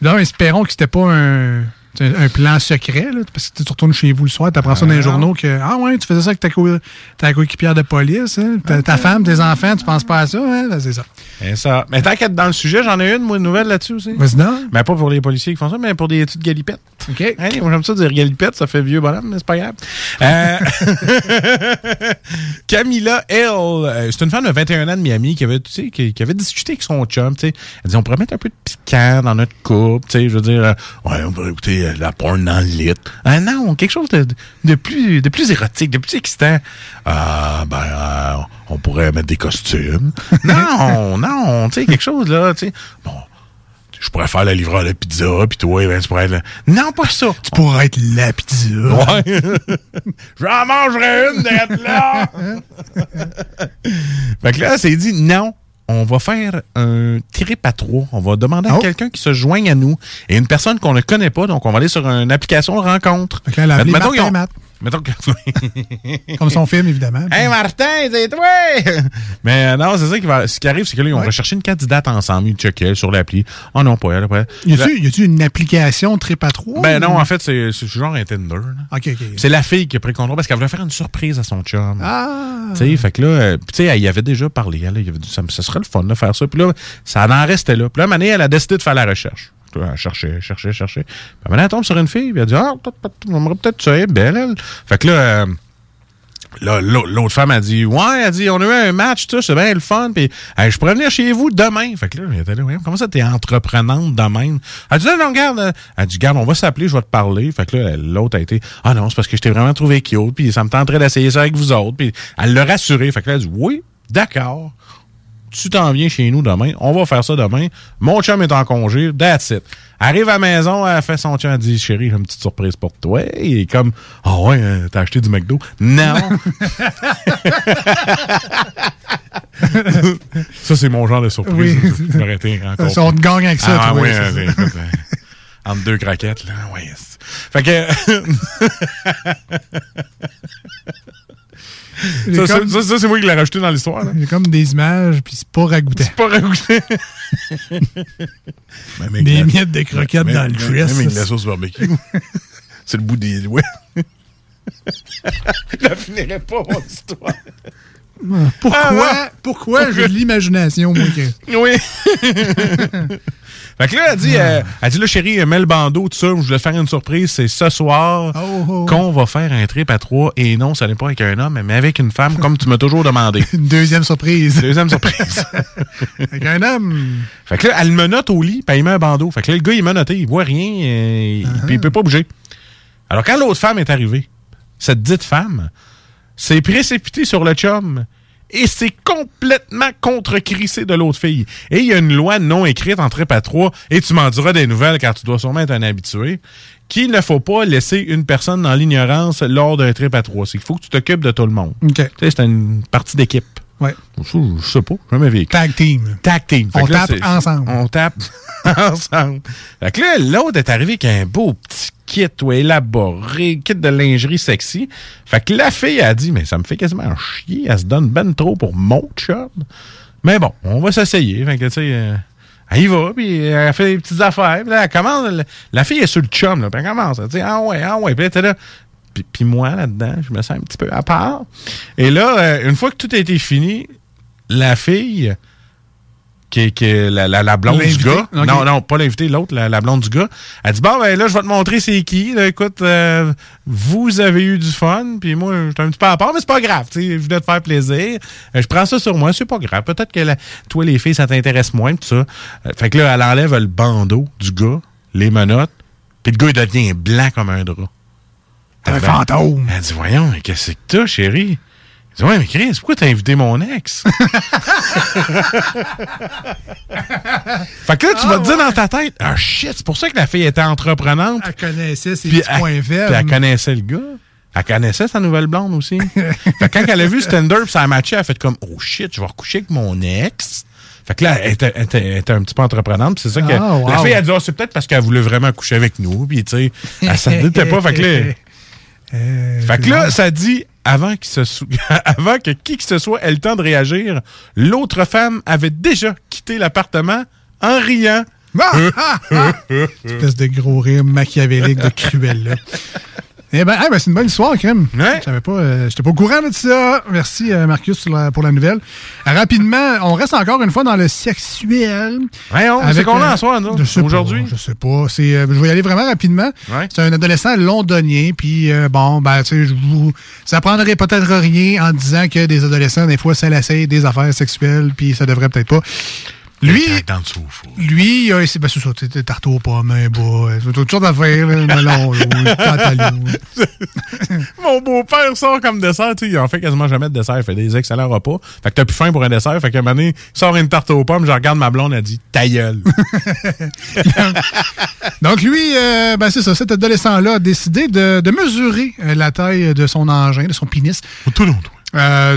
d'abord, espérons que c'était pas un, un plan secret, là, parce que tu retournes chez vous le soir, tu apprends ça dans les Ah. journaux que Ah ouais, tu faisais ça avec ta, co- ta coéquipière de police, hein? ta, ta femme, tes enfants, tu penses pas à ça, hein? Ben, c'est ça. Et ça. Mais tant qu'être dans le sujet, j'en ai une, moi, une nouvelle là-dessus aussi. Vas-y donc. Mais pas pour les policiers qui font ça, mais pour des petites galipettes. OK. Hey, moi, j'aime ça dire galipette, ça fait vieux bonhomme, mais c'est pas grave. Euh, Camilla Hill, euh, c'est une femme de 21 ans de Miami qui avait, tu sais, qui, qui avait discuté avec son chum. Elle dit, on pourrait mettre un peu de piquant dans notre couple, tu sais, je veux dire, euh, ouais, on pourrait écouter euh, la porn dans le lit. Ah non, quelque chose de, de plus, de plus érotique, de plus excitant. Ah, ben, euh, on pourrait mettre des costumes. non, non, tu sais, quelque chose, là, tu sais. Bon, je pourrais faire la livreur de pizza, puis toi, ben, tu pourrais être. Non, pas ça. Tu pourrais être la pizza. Ouais. J'en mangerai une d'être là. fait que là, c'est dit, non, on va faire un trip à trois. On va demander à Oh. quelqu'un qui se joigne à nous et une personne qu'on ne connaît pas. Donc, on va aller sur une application rencontre. Là, Mettons Martin ont- Matt. Mettons que... Comme son film, évidemment. Hey Martin, c'est toi! Mais euh, non, c'est ça qui va. Ce qui arrive, c'est que là, ils ont recherché une candidate ensemble. Ils checkaient sur l'appli. Oh non, pas elle. Elle. Y a-tu une application trip à trois? Ben non, en fait, c'est genre un Tinder. là. OK, OK. C'est la fille qui a pris le contrôle parce qu'elle voulait faire une surprise à son chum. Ah! Tu sais, fait que là, euh, puis tu sais, elle y avait déjà parlé. Elle, avait dit, ça, ça serait le fun de faire ça. Puis là, ça en restait là. Puis là, Mané, elle a décidé de faire la recherche. Là, Elle cherchait, cherchait, cherchait. Puis Mané, elle tombe sur une fille. Puis elle dit, ah, j'aimerais peut-être ça, elle est belle, elle. Fait que là, euh, Là, l'au- l'autre femme a dit Ouais, elle dit, on a eu un match, tout, c'est bien le fun, puis je pourrais venir chez vous demain. Fait que là, était là, comment ça, t'es entreprenante de même? Elle dit, non, non, regarde, euh, elle dit, garde, on va s'appeler, je vais te parler. Fait que là, l'autre a été, ah non, c'est parce que je t'ai vraiment trouvé cute, puis ça me tenterait d'essayer ça avec vous autres, puis elle l'a rassuré. Fait que là, elle dit, oui, d'accord. Tu t'en viens chez nous demain, on va faire ça demain. Mon chum est en congé, that's it. Arrive à la maison, elle fait son chum, elle dit Chérie, j'ai une petite surprise pour toi. Il est comme Ah ouais, euh, t'as acheté du McDo? Non! ça, c'est mon genre de surprise. Oui. Encore. On te gagne avec ça, Ah, toi, ouais, écoute, euh, entre deux craquettes, là, ouais. Fait que. Ça, ça, ça, ça, c'est moi qui l'ai rajouté dans l'histoire. J'ai comme des images, puis c'est pas ragoûté. C'est pas ragoûté. Des la- miettes de croquettes même- dans le dress. Même avec la sauce barbecue. c'est le bout des doigts. Je la finirai pas, mon histoire. Pourquoi, Ah, ouais. pourquoi j'ai de l'imagination, moi? Oui. Fait que là, elle dit, euh, elle dit là, chérie, mets le bandeau, tout ça, je voulais faire une surprise, c'est ce soir Oh, qu'on va faire un trip à trois. Et non, ça n'est pas avec un homme, mais avec une femme, comme tu m'as toujours demandé. Une deuxième surprise. Deuxième surprise. Avec un homme. Fait que là, elle me note au lit, puis il met un bandeau. Fait que là, le gars, il m'a noté, il voit rien, euh, il- puis il peut pas bouger. Alors, quand l'autre femme est arrivée, cette dite femme s'est précipitée sur le chum et s'est complètement contre-crissée de l'autre fille. Et il y a une loi non écrite en trip à trois, et tu m'en diras des nouvelles car tu dois sûrement être un habitué, qu'il ne faut pas laisser une personne dans l'ignorance lors d'un trip à trois. C'est qu'il faut que tu t'occupes de tout le monde. OK. Tu sais, c'est une partie d'équipe. Ouais. Je, je sais pas, jamais vécu. Tag team. Tag team. Fait On là, tape ensemble. On tape ensemble. Fait que là, l'autre est arrivé avec un beau petit kit ou élaboré, kit de lingerie sexy. Fait que la fille a dit, mais ça me fait quasiment chier, elle se donne ben trop pour mon chum. Mais bon, on va s'essayer. Fait que, tu sais, euh, elle y va, puis elle fait des petites affaires. Puis là, elle commence, la, la fille est sur le chum, là, puis elle commence, elle dit, ah ouais, ah ouais. Puis là, là. Puis, puis moi, là-dedans, je me sens un petit peu à part. Et là, euh, une fois que tout a été fini, la fille, qui est, qui la, la, la blonde du gars, non, non, pas l'invité, l'autre, la, la blonde du gars, elle dit, bon, ben là, je vais te montrer c'est qui. Là, écoute, euh, vous avez eu du fun, puis moi, j'étais un petit peu à part, mais c'est pas grave, tu sais, je voulais te faire plaisir. Euh, je prends ça sur moi, c'est pas grave. Peut-être que toi, les filles, ça t'intéresse moins, tout ça. Fait que là, elle enlève le bandeau du gars, les menottes, puis le gars, il devient blanc comme un drap. Un Ben, fantôme. Elle dit, voyons, mais qu'est-ce que t'as, chérie? Elle dit, ouais, mais Chris, pourquoi t'as invité mon ex? fait que là, tu vas te dire dans ta tête, ah shit, c'est pour ça que la fille était entreprenante. Elle connaissait ses petits points puis elle connaissait le gars. Elle connaissait sa nouvelle blonde aussi. fait que quand elle a vu Stender puis ça a matché, elle a fait comme Oh shit, je vais recoucher avec mon ex. Fait que là, elle était, elle était- elle était un petit peu entreprenante. puis C'est ça que Ah, wow. la fille a dit, Ah, c'est peut-être parce qu'elle voulait vraiment coucher avec nous. Puis tu sais, elle s'en doutait pas. Fait que là, Euh, fait que là, ça dit, avant, qu'il se sou- avant que qui que ce soit ait le temps de réagir, l'autre femme avait déjà quitté l'appartement en riant. Espèce de gros rire machiavélique de Cruella. Eh ben, ben, c'est une bonne histoire, Crème. Je savais pas, euh, j'étais pas au courant de ça. Merci, euh, Marcus, pour la, pour la nouvelle. Euh, rapidement, on reste encore une fois dans le sexuel. Voyons, c'est Avec, qu'on a euh, en je sais pas, aujourd'hui? Je sais pas. C'est, euh, je vais y aller vraiment rapidement. C'est un adolescent londonien, puis euh, bon, ben, tu sais, je vous. Ça prendrait peut-être rien en disant que des adolescents, des fois, ça l'essaye des affaires sexuelles, puis ça devrait peut-être pas. Lui, le lui, il a essayé, ben, c'est ça, sais, tarte aux pommes, un euh, toutes sortes d'affaires, melon. Mon beau-père sort comme dessert, tu sais, il en fait quasiment jamais de dessert, il fait des excellents repas. Fait que t'as plus faim pour un dessert, fait qu'à un moment donné, il sort une tarte aux pommes, je regarde ma blonde, elle dit ta gueule. Donc lui, euh, ben c'est ça, cet adolescent-là a décidé de, de mesurer euh, la taille de son engin, de son pénis. Euh, tu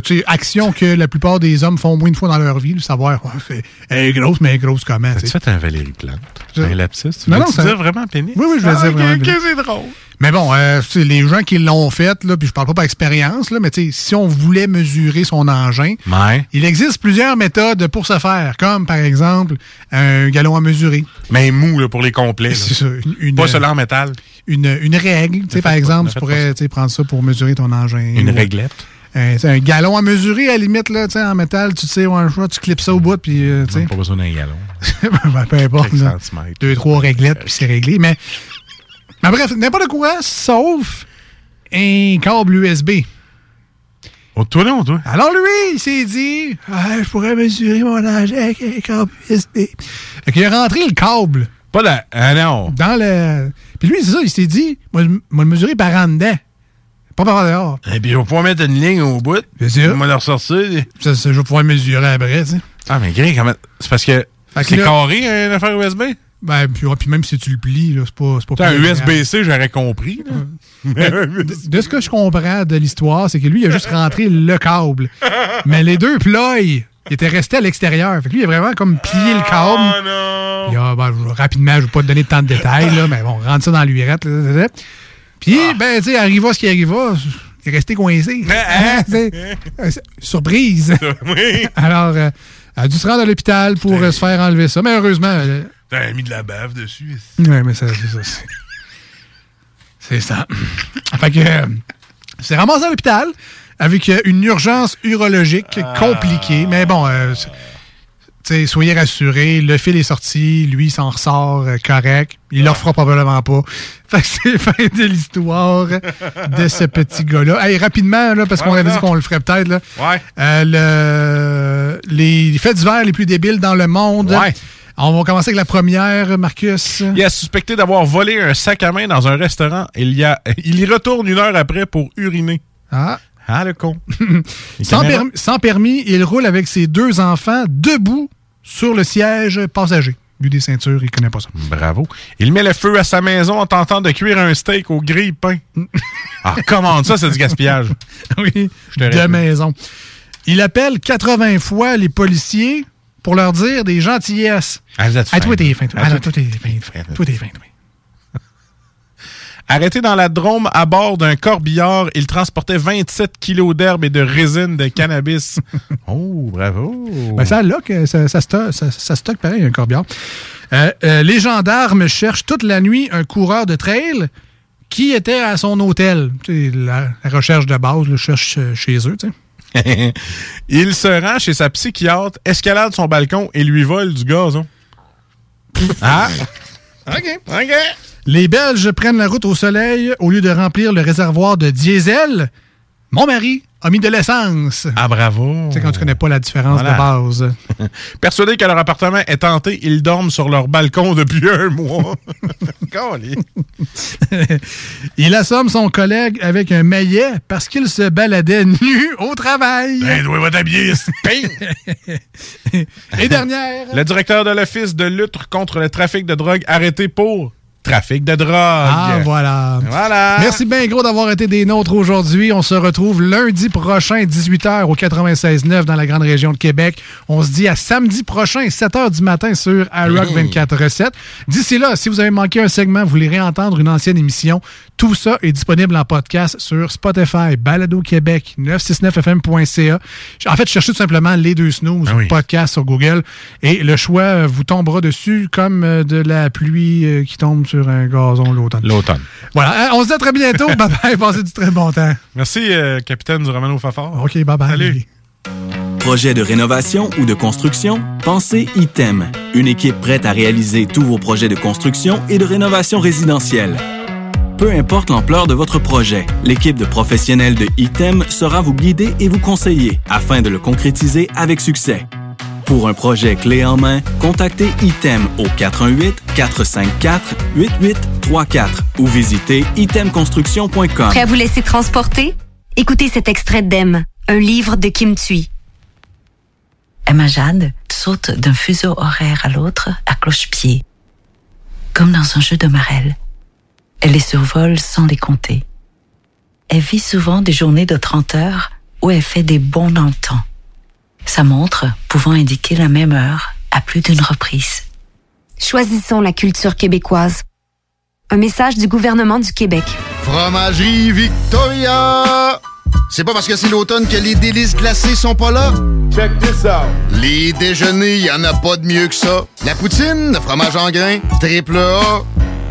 sais, action que la plupart des hommes font moins de fois dans leur vie, de savoir, ouais, elle est grosse, mais elle est grosse comment. tu As-tu sais? fait un Valérie Plante? Je- Un lapsus? Tu Non, veux non, ça- dire vraiment pénis? Oui, oui, je vais Ah, dire vraiment ok, pénis. c'est drôle. Mais bon, euh, c'est les gens qui l'ont fait, là, puis je parle pas par expérience, là, mais tu sais, si on voulait mesurer son engin, Ouais. il existe plusieurs méthodes pour ce faire, comme par exemple un galon à mesurer. Mais mou, là, pour les complets. là. C'est ça. Une, une- Pas celui en métal. Une, une règle, tu par exemple, tu pourrais tu sais, prendre ça pour mesurer ton engin. Une Ou- réglette? Euh, c'est un galon à mesurer, à la limite, là, en métal, tu sais, un choix, tu clips ça au bout, puis, euh. Pas besoin d'un galon. Ben, peu importe. Là. Deux, trois réglettes, puis c'est réglé. Mais, mais bref, n'importe quoi, sauf un câble USB. Oh, toi, non, toi. Alors lui, il s'est dit, Ah, je pourrais mesurer mon engin avec un câble USB. Fait qu'il a rentré le câble. Pas la. Ah non. Dans le. Puis lui, c'est ça, il s'est dit, moi, je vais le mesurer par en dedans. Pas par dehors. Et puis, on va pouvoir mettre une ligne au bout. Bien sûr. On va le ressortir. Ça, ça, je vais pouvoir mesurer après, tu sais. Ah, mais Greg, comment. C'est parce que. C'est carré, une affaire USB? Ben, puis, ouais, puis même si tu le plies, là, c'est pas, pas T'as un. USB-C, j'aurais compris. là. Mais un de, de ce que je comprends de l'histoire, c'est que lui, il a juste rentré le câble. Mais les deux ploys, ils étaient restés à l'extérieur. Fait que lui, il a vraiment comme plié le câble. non! Puis, ah, ben, je- rapidement, je vais pas te donner tant de détails, là, mais bon, rentre ça dans l'urette. Puis, ben, tu sais, arriva ce qui arriva. est resté coincé. Hein, c'est- euh, surprise. Alors, euh, elle a dû se rendre à l'hôpital pour euh, se faire enlever ça. Mais heureusement. euh, T'as mis de la bave dessus. Ouais, mais ça, c'est ça. c'est- ça. fait que. c'est ramassé à l'hôpital avec une urgence urologique compliquée. Mais bon, soyez rassurés, le fil est sorti, lui s'en ressort euh, correct. Il le refera probablement pas. Fait que c'est fin de l'histoire de ce petit gars-là. Hey, rapidement, là, parce qu'on Ouais, avait dit qu'on le ferait peut-être. Là. Ouais. Euh, le- les faits divers les plus débiles dans le monde. Ouais. On va commencer avec la première, Marcus. Il est suspecté d'avoir volé un sac à main dans un restaurant. Il y, a, il y retourne une heure après pour uriner. Ah. Ah, le con. Permis- sans permis, il roule avec ses deux enfants debout sur le siège passager. Vu des ceintures, il connaît pas ça. Bravo. Il met le feu à sa maison en tentant de cuire un steak au grille-pain. ah, comment ça, c'est du gaspillage? oui, Je te de réponds. maison. Il appelle 80 fois les policiers pour leur dire des gentillesses. Ah, vous êtes Ah, toi, fin. t'es fin. Toi, Ah, Ah, toi, toi, t'es fin. Toi, t'es fin. Arrêté dans la Drôme à bord d'un corbillard, il transportait 27 kilos d'herbe et de résine de cannabis. oh, bravo. Ben, ça lock, euh, ça, ça, stocke, ça, ça stocke pareil, un corbillard. Euh, euh, les gendarmes cherchent toute la nuit un coureur de trail qui était à son hôtel. La, la recherche de base, le cherche euh, chez eux. tu sais. il se rend chez sa psychiatre, escalade son balcon et lui vole du gazon. ah! OK. OK. Les Belges prennent la route au soleil au lieu de remplir le réservoir de diesel. Mon mari a mis de l'essence. Ah, bravo. Tu sais, quand tu connais pas la différence Voilà. de base. Persuadés que leur appartement est tenté, ils dorment sur leur balcon depuis un mois. Il assomme son collègue avec un maillet parce qu'il se baladait nu au travail. Ben, doit va t'habiller. Et dernière. Le directeur de l'Office de lutte contre le trafic de drogue arrêté pour trafic de drogue. Ah, voilà. Voilà. Merci bien gros d'avoir été des nôtres aujourd'hui. On se retrouve lundi prochain, 18h au 96.9 dans la grande région de Québec. On se dit à samedi prochain, 7h du matin sur iRock 24.7. D'ici là, si vous avez manqué un segment, vous voulez réentendre une ancienne émission, tout ça est disponible en podcast sur Spotify, Balado Québec, 969fm.ca. En fait, cherchez tout simplement les deux snooze, podcast sur Google, et le choix euh, vous tombera dessus comme euh, de la pluie euh, qui tombe sur un gazon l'automne. L'automne. Voilà, hein, on se dit à très bientôt. bye bye, passez du très bon temps. Merci, euh, capitaine du Romano Fafard. OK, bye bye. Salut. Projet de rénovation ou de construction? Pensez ITEM. Une équipe prête à réaliser tous vos projets de construction et de rénovation résidentielle. Peu importe l'ampleur de votre projet, l'équipe de professionnels de ITEM sera vous guider et vous conseiller afin de le concrétiser avec succès. Pour un projet clé en main, contactez ITEM au 418-454-8834 ou visitez itemconstruction.com. Prêt à vous laisser transporter? Écoutez cet extrait d'Em, un livre de Kim Thuy. Emma Jade saute d'un fuseau horaire à l'autre à cloche-pied, comme dans un jeu de marelle. Elle les survole sans les compter. Elle vit souvent des journées de 30 heures où elle fait des bonds dans le temps. Sa montre pouvant indiquer la même heure à plus d'une reprise. Choisissons la culture québécoise. Un message du gouvernement du Québec. Fromagerie Victoria! C'est pas parce que c'est l'automne que les délices glacées sont pas là? Check this out! Les déjeuners, y en a pas de mieux que ça. La poutine, le fromage en grains, triple A.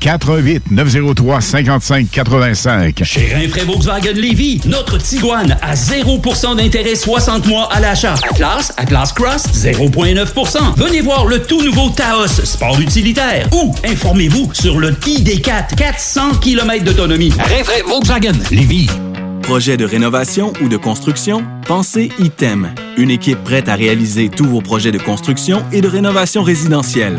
88 903 55 85. Chez Rinfraie Volkswagen Lévy, notre Tiguan à 0% d'intérêt 60 mois à l'achat. Atlas, Atlas Cross, 0,9%. Venez voir le tout nouveau Taos, sport utilitaire. Ou informez-vous sur le ID4, 400 km d'autonomie. Rinfraie Volkswagen Lévy. Projet de rénovation ou de construction? Pensez ITEM. Une équipe prête à réaliser tous vos projets de construction et de rénovation résidentielle.